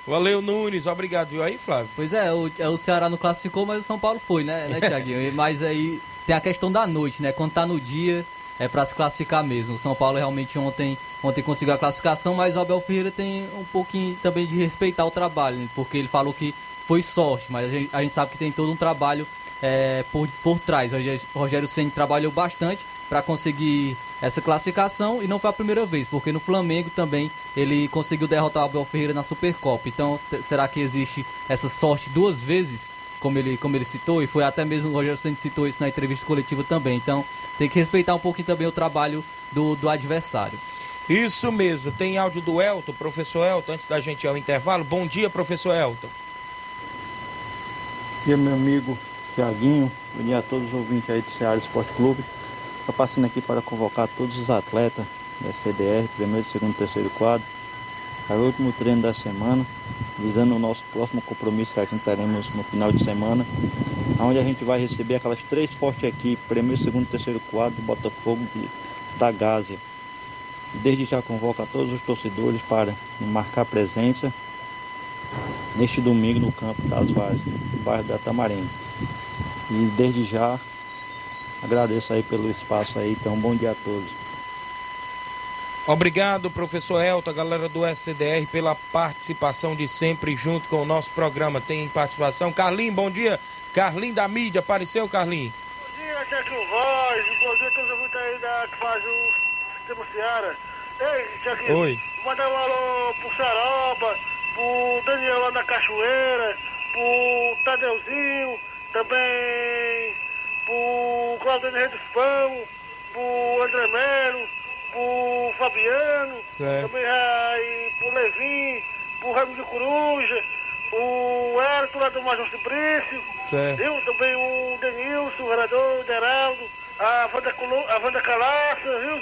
Valeu, Nunes. Obrigado. Viu aí, Flávio? Pois é, o, é, o Ceará não classificou, mas o São Paulo foi, né, né Tiaguinho? *laughs* Mas aí tem a questão da noite, né? Quando tá no dia, é para se classificar mesmo. O São Paulo realmente ontem, ontem conseguiu a classificação, mas o Abel Ferreira tem um pouquinho também de respeitar o trabalho, né? porque ele falou que foi sorte, mas a gente, a gente sabe que tem todo um trabalho é, por, por trás. O Rogério Senna trabalhou bastante para conseguir essa classificação e não foi a primeira vez, porque no Flamengo também ele conseguiu derrotar o Abel Ferreira na Supercopa. Então, será que existe essa sorte duas vezes, como ele, como ele citou? E foi até mesmo o Rogério Senna citou isso na entrevista coletiva também. Então, tem que respeitar um pouquinho também o trabalho do, do adversário. Isso mesmo. Tem áudio do Elton, professor Elton, antes da gente ir ao intervalo. Bom dia, professor Elton. Dia, meu amigo Tiaguinho. Bom dia a todos os ouvintes aí do Ceará Esporte Clube. Estou passando aqui para convocar todos os atletas da CDR, primeiro, segundo e terceiro quadro, para o último treino da semana, visando o nosso próximo compromisso que a gente teremos no final de semana, onde a gente vai receber aquelas três fortes equipes, primeiro, segundo e terceiro quadro do Botafogo de, da Gásia. Desde já convoca todos os torcedores para marcar presença neste domingo no campo das Vazes, no bairro da Tamarém. E desde já agradeço aí pelo espaço aí, então bom dia a todos. Obrigado, professor Elton, a galera do SCDR, pela participação de sempre junto com o nosso programa. Tem participação. Carlinho, bom dia. Carlinho da mídia, apareceu, Carlinho? Bom dia, Tiaguinho Voz. Bom dia a todos os aí da, que faz o Sistema Seara. Ei, Tiaguinho. Oi. Mandar um alô pro Saroba, pro Daniel lá na Cachoeira, pro Tadeuzinho, também pro Claudinho Rei dos Pão, pro André Melo, pro Fabiano, Certo. também aí pro Levin, pro Raimundo de Coruja, o Hérito lá do Major Certo. viu? Também o Denilson, o vereador, o Deraldo, a Wanda, a Wanda Calaça, viu?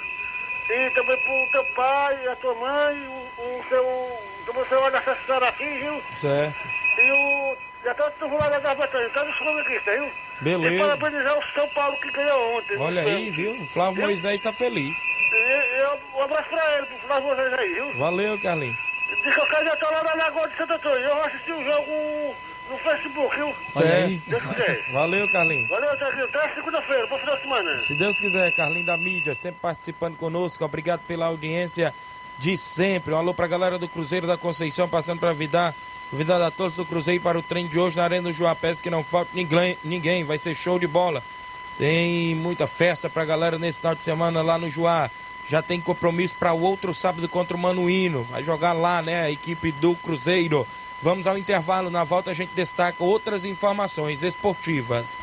E também pro teu pai, a tua mãe, o, o seu, também o seu Anastasia Sarafim, viu? Certo. E o. Já tá todo mundo lá da Batalha, tá nos flamenguistas, viu? Beleza. E parabenizar o São Paulo que ganhou ontem. Olha aí, viu? O Flávio? Moisés está feliz. E, e, um abraço pra ele, pro Flávio vocês aí, viu? Valeu, Carlinho. Diz que eu quero já tá lá na Lagoa de Santo Antônio. Eu assisti o jogo no Facebook, viu? Certo. Deus quiser. Valeu, Carlinho. Valeu, Tiaguinho. Até segunda-feira, bom final de semana. Se Deus quiser, Carlinho da mídia, sempre participando conosco. Obrigado pela audiência de sempre. Um alô pra galera do Cruzeiro da Conceição, passando para Vidar. Convidado a todos do Cruzeiro para o treino de hoje na Arena do Joapés, que não falta ninguém, ninguém. Vai ser show de bola. Tem muita festa pra galera nesse final de semana lá no Joá. Já tem compromisso para o outro sábado contra o Manuíno. Vai jogar lá, né? A equipe do Cruzeiro. Vamos ao intervalo. Na volta a gente destaca outras informações esportivas.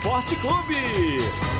Esporte Clube.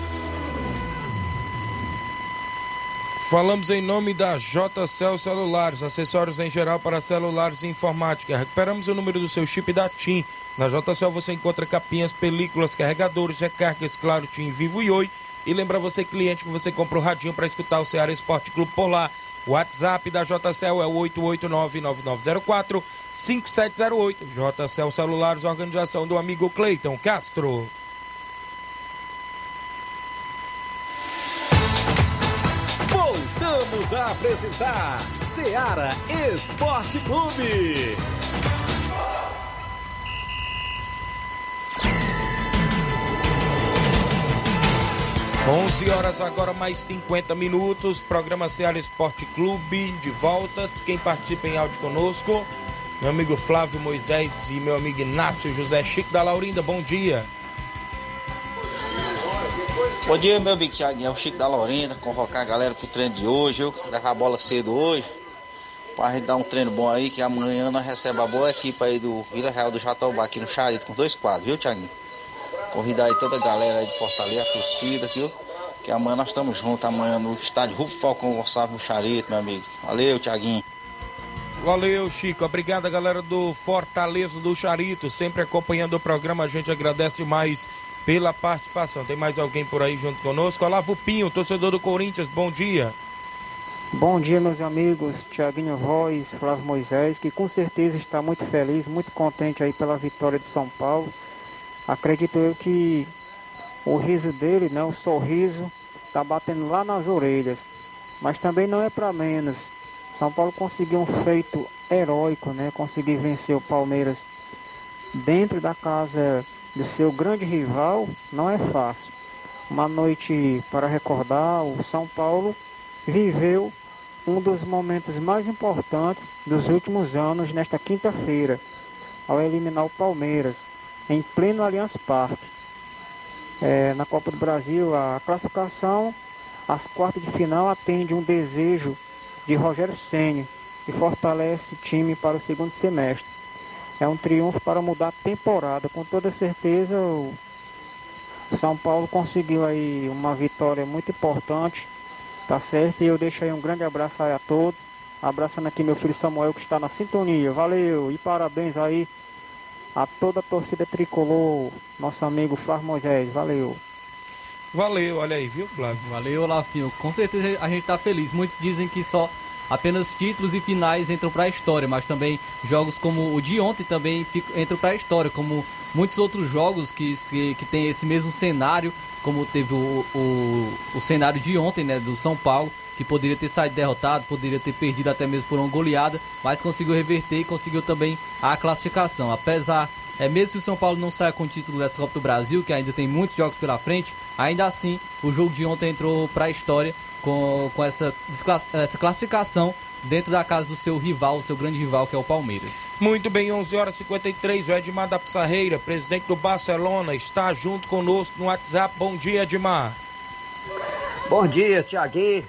Falamos em nome da JCL Celulares, acessórios em geral para celulares e informática. Recuperamos o número do seu chip da TIM. Na JCL você encontra capinhas, películas, carregadores, recargas, claro, TIM Vivo e Oi. E lembra você, cliente, que você compra o radinho para escutar o Ceará Esporte Clube por lá. O WhatsApp da JCL é o 889-9904-5708. JCL Celulares, organização do amigo Cleiton Castro. A apresentar Seara Esporte Clube. 11 horas agora mais 50 minutos. Programa Ceará Esporte Clube de volta. Quem participa em áudio conosco, meu amigo Flávio Moisés e meu amigo Inácio José Chico da Laurinda. Bom dia. Bom dia, meu amigo Thiaguinho. É o Chico da Laurinda. Convocar a galera pro treino de hoje, viu? Levar a bola cedo hoje. Pra gente dar um treino bom aí, que amanhã nós recebemos a boa equipe aí do Vila Real do Jatobá aqui no Charito com dois quadros, viu, Thiaguinho? Convidar aí toda a galera aí de Fortaleza, a torcida, viu? Que amanhã nós estamos juntos, amanhã no estádio Rufo Falcão Gonçalves no Charito, meu amigo. Valeu, Thiaguinho. Valeu, Chico. Obrigado, galera do Fortaleza do Charito, sempre acompanhando o programa. A gente agradece mais pela participação. Tem mais alguém por aí junto conosco? Olavo Pinho, torcedor do Corinthians, bom dia. Bom dia, meus amigos. Tiaguinho Voz, Flávio Moisés, que com certeza está muito feliz, muito contente aí pela vitória de São Paulo. Acredito eu que o riso dele, né, o sorriso, está batendo lá nas orelhas. Mas também não é para menos. São Paulo conseguiu um feito heróico, né? Conseguir vencer o Palmeiras dentro da casa do seu grande rival não é fácil. Uma noite para recordar, o São Paulo viveu um dos momentos mais importantes dos últimos anos nesta quinta-feira, ao eliminar o Palmeiras em pleno Allianz Parque. É, na Copa do Brasil, a classificação às quartas de final atende um desejo de Rogério Ceni e fortalece o time para o segundo semestre. É um triunfo para mudar a temporada. Com toda certeza, o São Paulo conseguiu aí uma vitória muito importante, tá certo? E eu deixo aí um grande abraço aí a todos. Abraçando aqui meu filho Samuel que está na sintonia. Valeu e parabéns aí a toda a torcida tricolor, nosso amigo Flávio Moisés. Valeu. Valeu, olha aí, viu, Flávio? Valeu, Olafinho. Com certeza a gente está feliz. Muitos dizem que só apenas títulos e finais entram para a história, mas também jogos como o de ontem também entram para a história, como muitos outros jogos que, que, tem esse mesmo cenário, como teve o, o, o cenário de ontem, né, do São Paulo, que poderia ter saído derrotado, poderia ter perdido até mesmo por uma goleada, mas conseguiu reverter e conseguiu também a classificação. Apesar, é mesmo se o São Paulo não saia com o título dessa Copa do Brasil, que ainda tem muitos jogos pela frente, ainda assim o jogo de ontem entrou para a história com, com essa, essa classificação dentro da casa do seu rival, o seu grande rival, que é o Palmeiras. Muito bem, 11 horas e 53, o Edmar da Pissarreira, presidente do Barcelona, está junto conosco no WhatsApp. Bom dia, Edmar. Bom dia, Tiaguinho.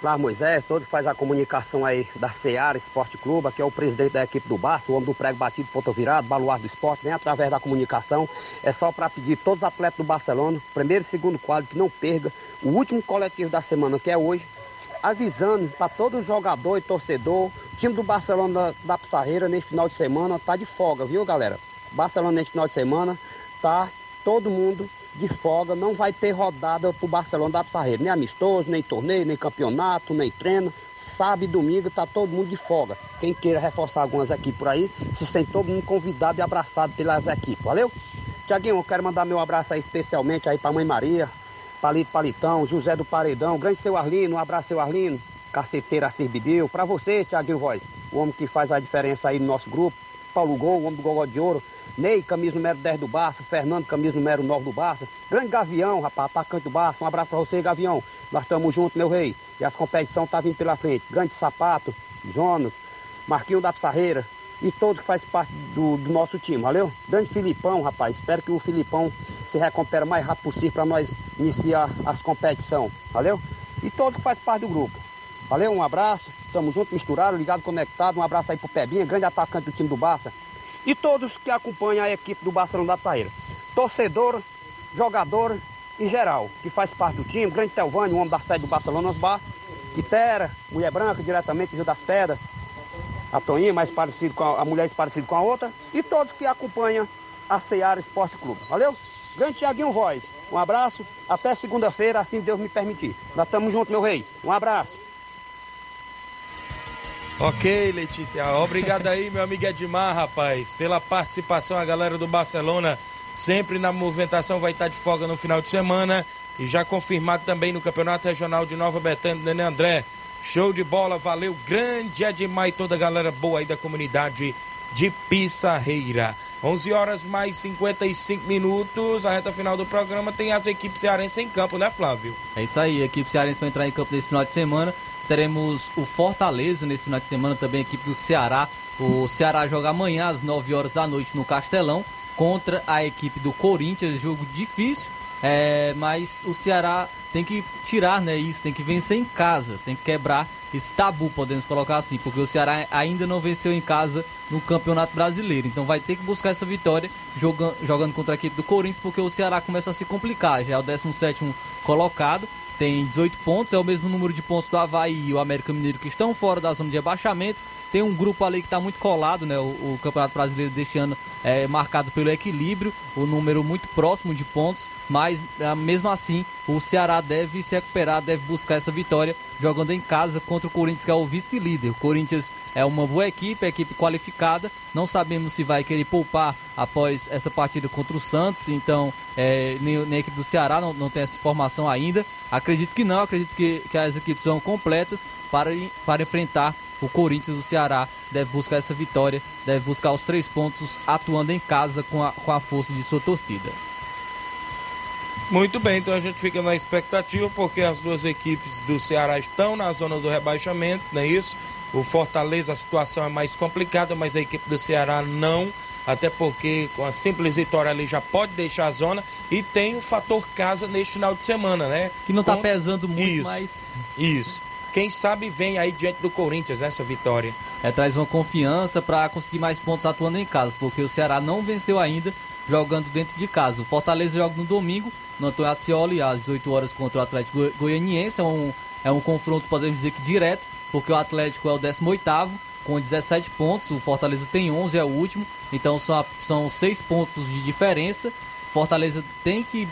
Flávio Moisés, todo faz a comunicação aí da Seara Esporte Clube, que é o presidente da equipe do Barça, o homem do prego batido, ponto virado, baluarte do esporte, vem através da comunicação. É só para pedir todos os atletas do Barcelona, primeiro e segundo quadro, que não perca o último coletivo da semana, que é hoje, avisando para todo jogador e torcedor, o time do Barcelona da, da Pissarreira nesse final de semana tá de folga, viu galera? Barcelona nesse final de semana tá todo mundo de folga, não vai ter rodada pro Barcelona da Pissarreira, nem amistoso, nem torneio, nem campeonato, nem treino. Sábado e domingo tá todo mundo de folga. Quem queira reforçar algumas equipes por aí, se sente todo mundo convidado e abraçado pelas equipes, valeu? Tiaguinho, eu quero mandar meu abraço aí especialmente aí pra Mãe Maria, Palito Palitão, José do Paredão, grande seu Arlino, um abraço seu Arlino, caceteira Assir Bibil, pra você, Tiaguinho Voz, o homem que faz a diferença aí no nosso grupo, Paulo Gol, o homem do Gogó de Ouro, Ney, camisa número 10 do Barça, Fernando, camisa número 9 do Barça, grande Gavião, rapaz, atacante do Barça, um abraço pra você, Gavião, nós estamos juntos, meu rei, e as competições tá vindo pela frente, grande Sapato, Jonas, Marquinho da Pissarreira, e todo que faz parte do, do, nosso time, valeu? Grande Filipão, rapaz, espero que o Filipão se recupere o mais rápido possível para nós iniciar as competições, valeu? E todo que faz parte do grupo. Valeu, um abraço, tamo junto, misturado, ligado, conectado, um abraço aí pro Pebinha, grande atacante do time do Barça e todos que acompanham a equipe do Barcelona da Psaíra. Torcedor, jogador em geral, que faz parte do time, grande Telvânio, o homem da sede do Barcelona Bar, Quitera, Mulher Branca, diretamente do Rio das Pedras. A Toninha, mais parecido com a, a mulher, mais parecido com a outra. E todos que acompanham a Seara Esporte Clube. Valeu? Grande Tiaguinho Voz. Um abraço. Até segunda-feira, assim Deus me permitir. Nós estamos juntos, meu rei. Um abraço. Ok, Letícia. Obrigado aí, meu amigo Edmar, rapaz, pela participação. A galera do Barcelona sempre na movimentação vai estar de folga no final de semana. E já confirmado também no Campeonato Regional de Nova Betânia, Dani André. Show de bola, valeu. Grande Edmar e toda a galera boa aí da comunidade de Pissarreira. 11 horas mais 55 minutos, a reta final do programa tem as equipes cearenses em campo, né, Flávio? É isso aí, a equipe cearense vai entrar em campo nesse final de semana. Teremos o Fortaleza nesse final de semana, também a equipe do Ceará. O Ceará joga amanhã às 9 horas da noite no Castelão contra a equipe do Corinthians. Jogo difícil, é, mas o Ceará tem que tirar né, isso, tem que vencer em casa, tem que quebrar esse tabu, podemos colocar assim, porque o Ceará ainda não venceu em casa no Campeonato Brasileiro. Então vai ter que buscar essa vitória jogando, jogando contra a equipe do Corinthians, porque o Ceará começa a se complicar. Já é o 17 colocado, tem 18 pontos, é o mesmo número de pontos do Havaí e o América Mineiro que estão fora da zona de abaixamento. Tem um grupo ali que está muito colado, né? O, o, Campeonato Brasileiro deste ano é marcado pelo equilíbrio, o número muito próximo de pontos, mas é, mesmo assim o Ceará deve se recuperar, deve buscar essa vitória jogando em casa contra o Corinthians, que é o vice-líder. O Corinthians é uma boa equipe, é equipe qualificada. Não sabemos se vai querer poupar após essa partida contra o Santos, então é, nem, nem, a equipe do Ceará não, não tem essa informação ainda. Acredito que não, acredito que, que as equipes são completas para, para enfrentar o Corinthians, o Ceará, deve buscar essa vitória, deve buscar os três pontos atuando em casa com a, com a força de sua torcida. Muito bem, então a gente fica na expectativa porque as duas equipes do Ceará estão na zona do rebaixamento, não é isso? O Fortaleza a situação é mais complicada, mas a equipe do Ceará não, até porque com a simples vitória ali já pode deixar a zona e tem o fator casa neste final de semana, né? Que não está com... pesando muito, isso, mas Isso. Quem sabe vem aí diante do Corinthians essa vitória. É, traz uma confiança para conseguir mais pontos atuando em casa, porque o Ceará não venceu ainda jogando dentro de casa. O Fortaleza joga no domingo, no Antônio Ascioli, às 18 horas contra o Atlético Goianiense. É um, é um confronto, podemos dizer que direto, porque o Atlético é o 18 com 17 pontos, o Fortaleza tem 11, é o último, então são, são 6 pontos de diferença. Fortaleza tem que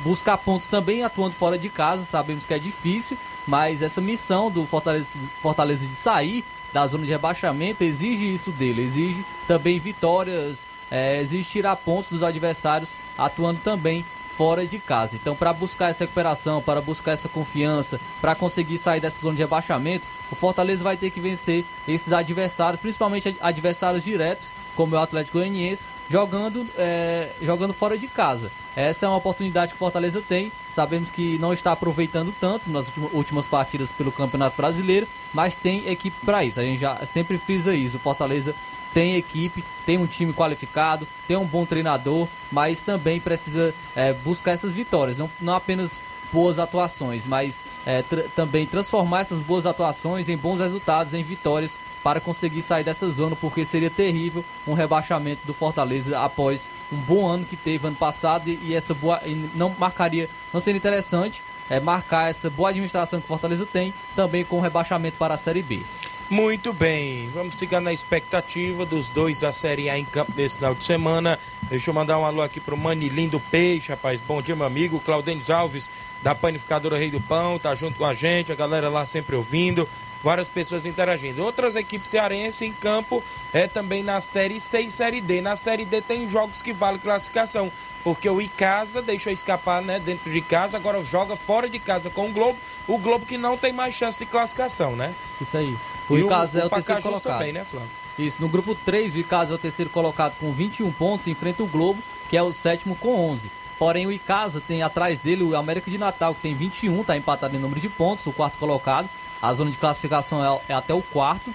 buscar pontos também atuando fora de casa, sabemos que é difícil, mas essa missão do Fortaleza, Fortaleza de sair da zona de rebaixamento exige isso dele, exige também vitórias, é, exige tirar pontos dos adversários, atuando também fora de casa. Então, para buscar essa recuperação, para buscar essa confiança, para conseguir sair dessa zona de rebaixamento, o Fortaleza vai ter que vencer esses adversários, principalmente adversários diretos, como o Atlético Goianiense, jogando, é, jogando fora de casa. Essa é uma oportunidade que o Fortaleza tem. Sabemos que não está aproveitando tanto nas últimas partidas pelo Campeonato Brasileiro, mas tem equipe para isso. A gente já sempre frisa isso. O Fortaleza tem equipe, tem um time qualificado, tem um bom treinador, mas também precisa é, buscar essas vitórias, não, não apenas boas atuações, mas é, tra também transformar essas boas atuações em bons resultados, em vitórias para conseguir sair dessa zona, porque seria terrível um rebaixamento do Fortaleza após um bom ano que teve ano passado e, e essa boa e não marcaria, não seria interessante é, marcar essa boa administração que o Fortaleza tem também com o rebaixamento para a Série B. Muito bem, vamos ficar na expectativa dos dois a Série A em campo desse final de semana. Deixa eu mandar um alô aqui pro Manilim do Peixe, rapaz. Bom dia, meu amigo. Claudenis Alves, da Panificadora Rei do Pão, tá junto com a gente, a galera lá sempre ouvindo. Várias pessoas interagindo. Outras equipes cearenses em campo é também na Série C e Série D. Na Série D tem jogos que valem classificação, porque o Icasa deixou escapar né, dentro de casa, agora joga fora de casa com o Globo. O Globo que não tem mais chance de classificação, né? Isso aí. O Icasa é o, o terceiro colocado. também, né, Flávio? Isso, no grupo 3, o Icasa é o terceiro colocado com 21 pontos, enfrenta o Globo, que é o sétimo com 11. Porém, o Icasa tem atrás dele o América de Natal, que tem 21, está empatado em número de pontos, o quarto colocado. A zona de classificação é, é até o quarto.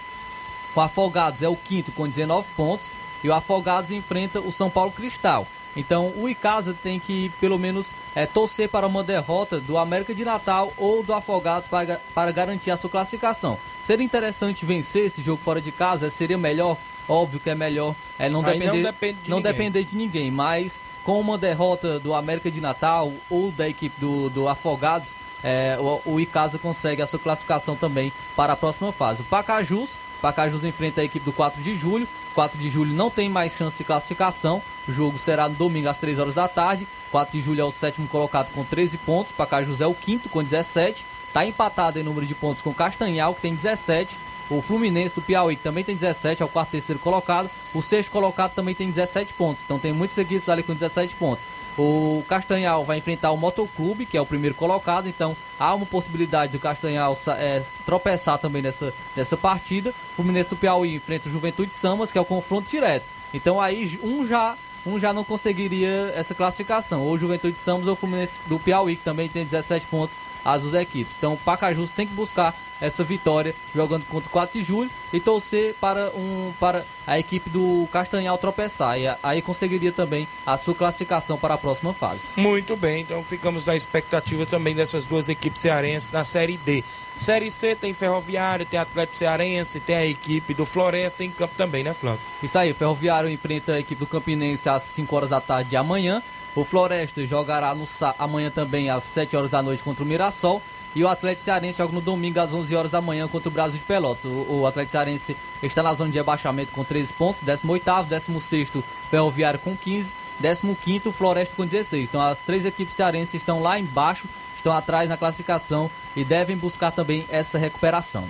O Afogados é o quinto com 19 pontos. E o Afogados enfrenta o São Paulo Cristal. Então o Icasa tem que pelo menos é, torcer para uma derrota do América de Natal ou do Afogados para, para garantir a sua classificação. Seria interessante vencer esse jogo fora de casa, seria melhor, óbvio que é melhor é, não, depender, não, depende de não ninguém. depender de ninguém, mas com uma derrota do América de Natal ou da equipe do, do Afogados, é, o, o Icasa consegue a sua classificação também para a próxima fase. O Pacajus, Pacajus enfrenta a equipe do 4 de julho. 4 de julho não tem mais chance de classificação. O jogo será no domingo às 3 horas da tarde. 4 de julho é o sétimo colocado com 13 pontos. Pacajus é o quinto com 17. Está empatado em número de pontos com Castanhal, que tem 17. O Fluminense do Piauí também tem 17, é o quarto terceiro colocado. O sexto colocado também tem 17 pontos. Então tem muitas equipes ali com 17 pontos. O Castanhal vai enfrentar o Motoclube, que é o primeiro colocado. Então há uma possibilidade do Castanhal é, tropeçar também nessa, nessa partida. O Fluminense do Piauí enfrenta o Juventude Samas, que é o confronto direto. Então aí um já um já não conseguiria essa classificação. Ou Juventude Samas ou o Fluminense do Piauí, que também tem 17 pontos as duas equipes. Então o Pacajus tem que buscar essa vitória jogando contra o 4 de julho e torcer para, um, para a equipe do Castanhal tropeçar. E aí conseguiria também a sua classificação para a próxima fase. Muito bem, então ficamos na expectativa também dessas duas equipes cearenses na Série D. Série C tem Ferroviário, tem Atlético Cearense, tem a equipe do Floresta em campo também, né, Flávio? Isso aí, o Ferroviário enfrenta a equipe do Campinense às 5 horas da tarde de amanhã. O Floresta jogará no, amanhã também às 7 horas da noite contra o Mirassol. E o Atlético Cearense joga no domingo às 11 horas da manhã contra o Brasil de Pelotas. O, o Atlético Cearense está na zona de rebaixamento com 13 pontos, 18º, 16 Ferroviário com 15, 15º Floresta com 16. Então as três equipes cearenses estão lá embaixo, estão atrás na classificação e devem buscar também essa recuperação.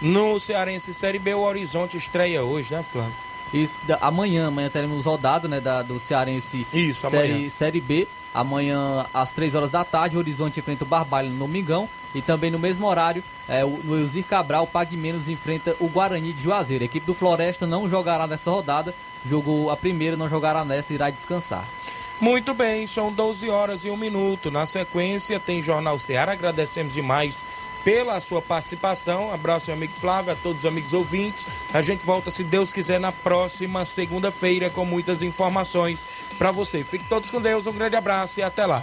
No Cearense Série B, o Horizonte estreia hoje, né, Flávio? Isso, da, amanhã, amanhã teremos rodada, né, da, do Cearense Isso, série, amanhã. série B. Amanhã, às 3 horas da tarde, o Horizonte enfrenta o Barbalho no Domingão. E também no mesmo horário, é, o, no Elzir Cabral, o Pague Menos enfrenta o Guarani de Juazeiro. A equipe do Floresta não jogará nessa rodada. Jogou a primeira, não jogará nessa, irá descansar. Muito bem, são 12 horas e 1 minuto. Na sequência, tem Jornal Ceará. Agradecemos demais pela sua participação. Abraço, meu amigo Flávio, a todos os amigos ouvintes. A gente volta, se Deus quiser, na próxima segunda-feira com muitas informações para você. Fiquem todos com Deus, um grande abraço e até lá.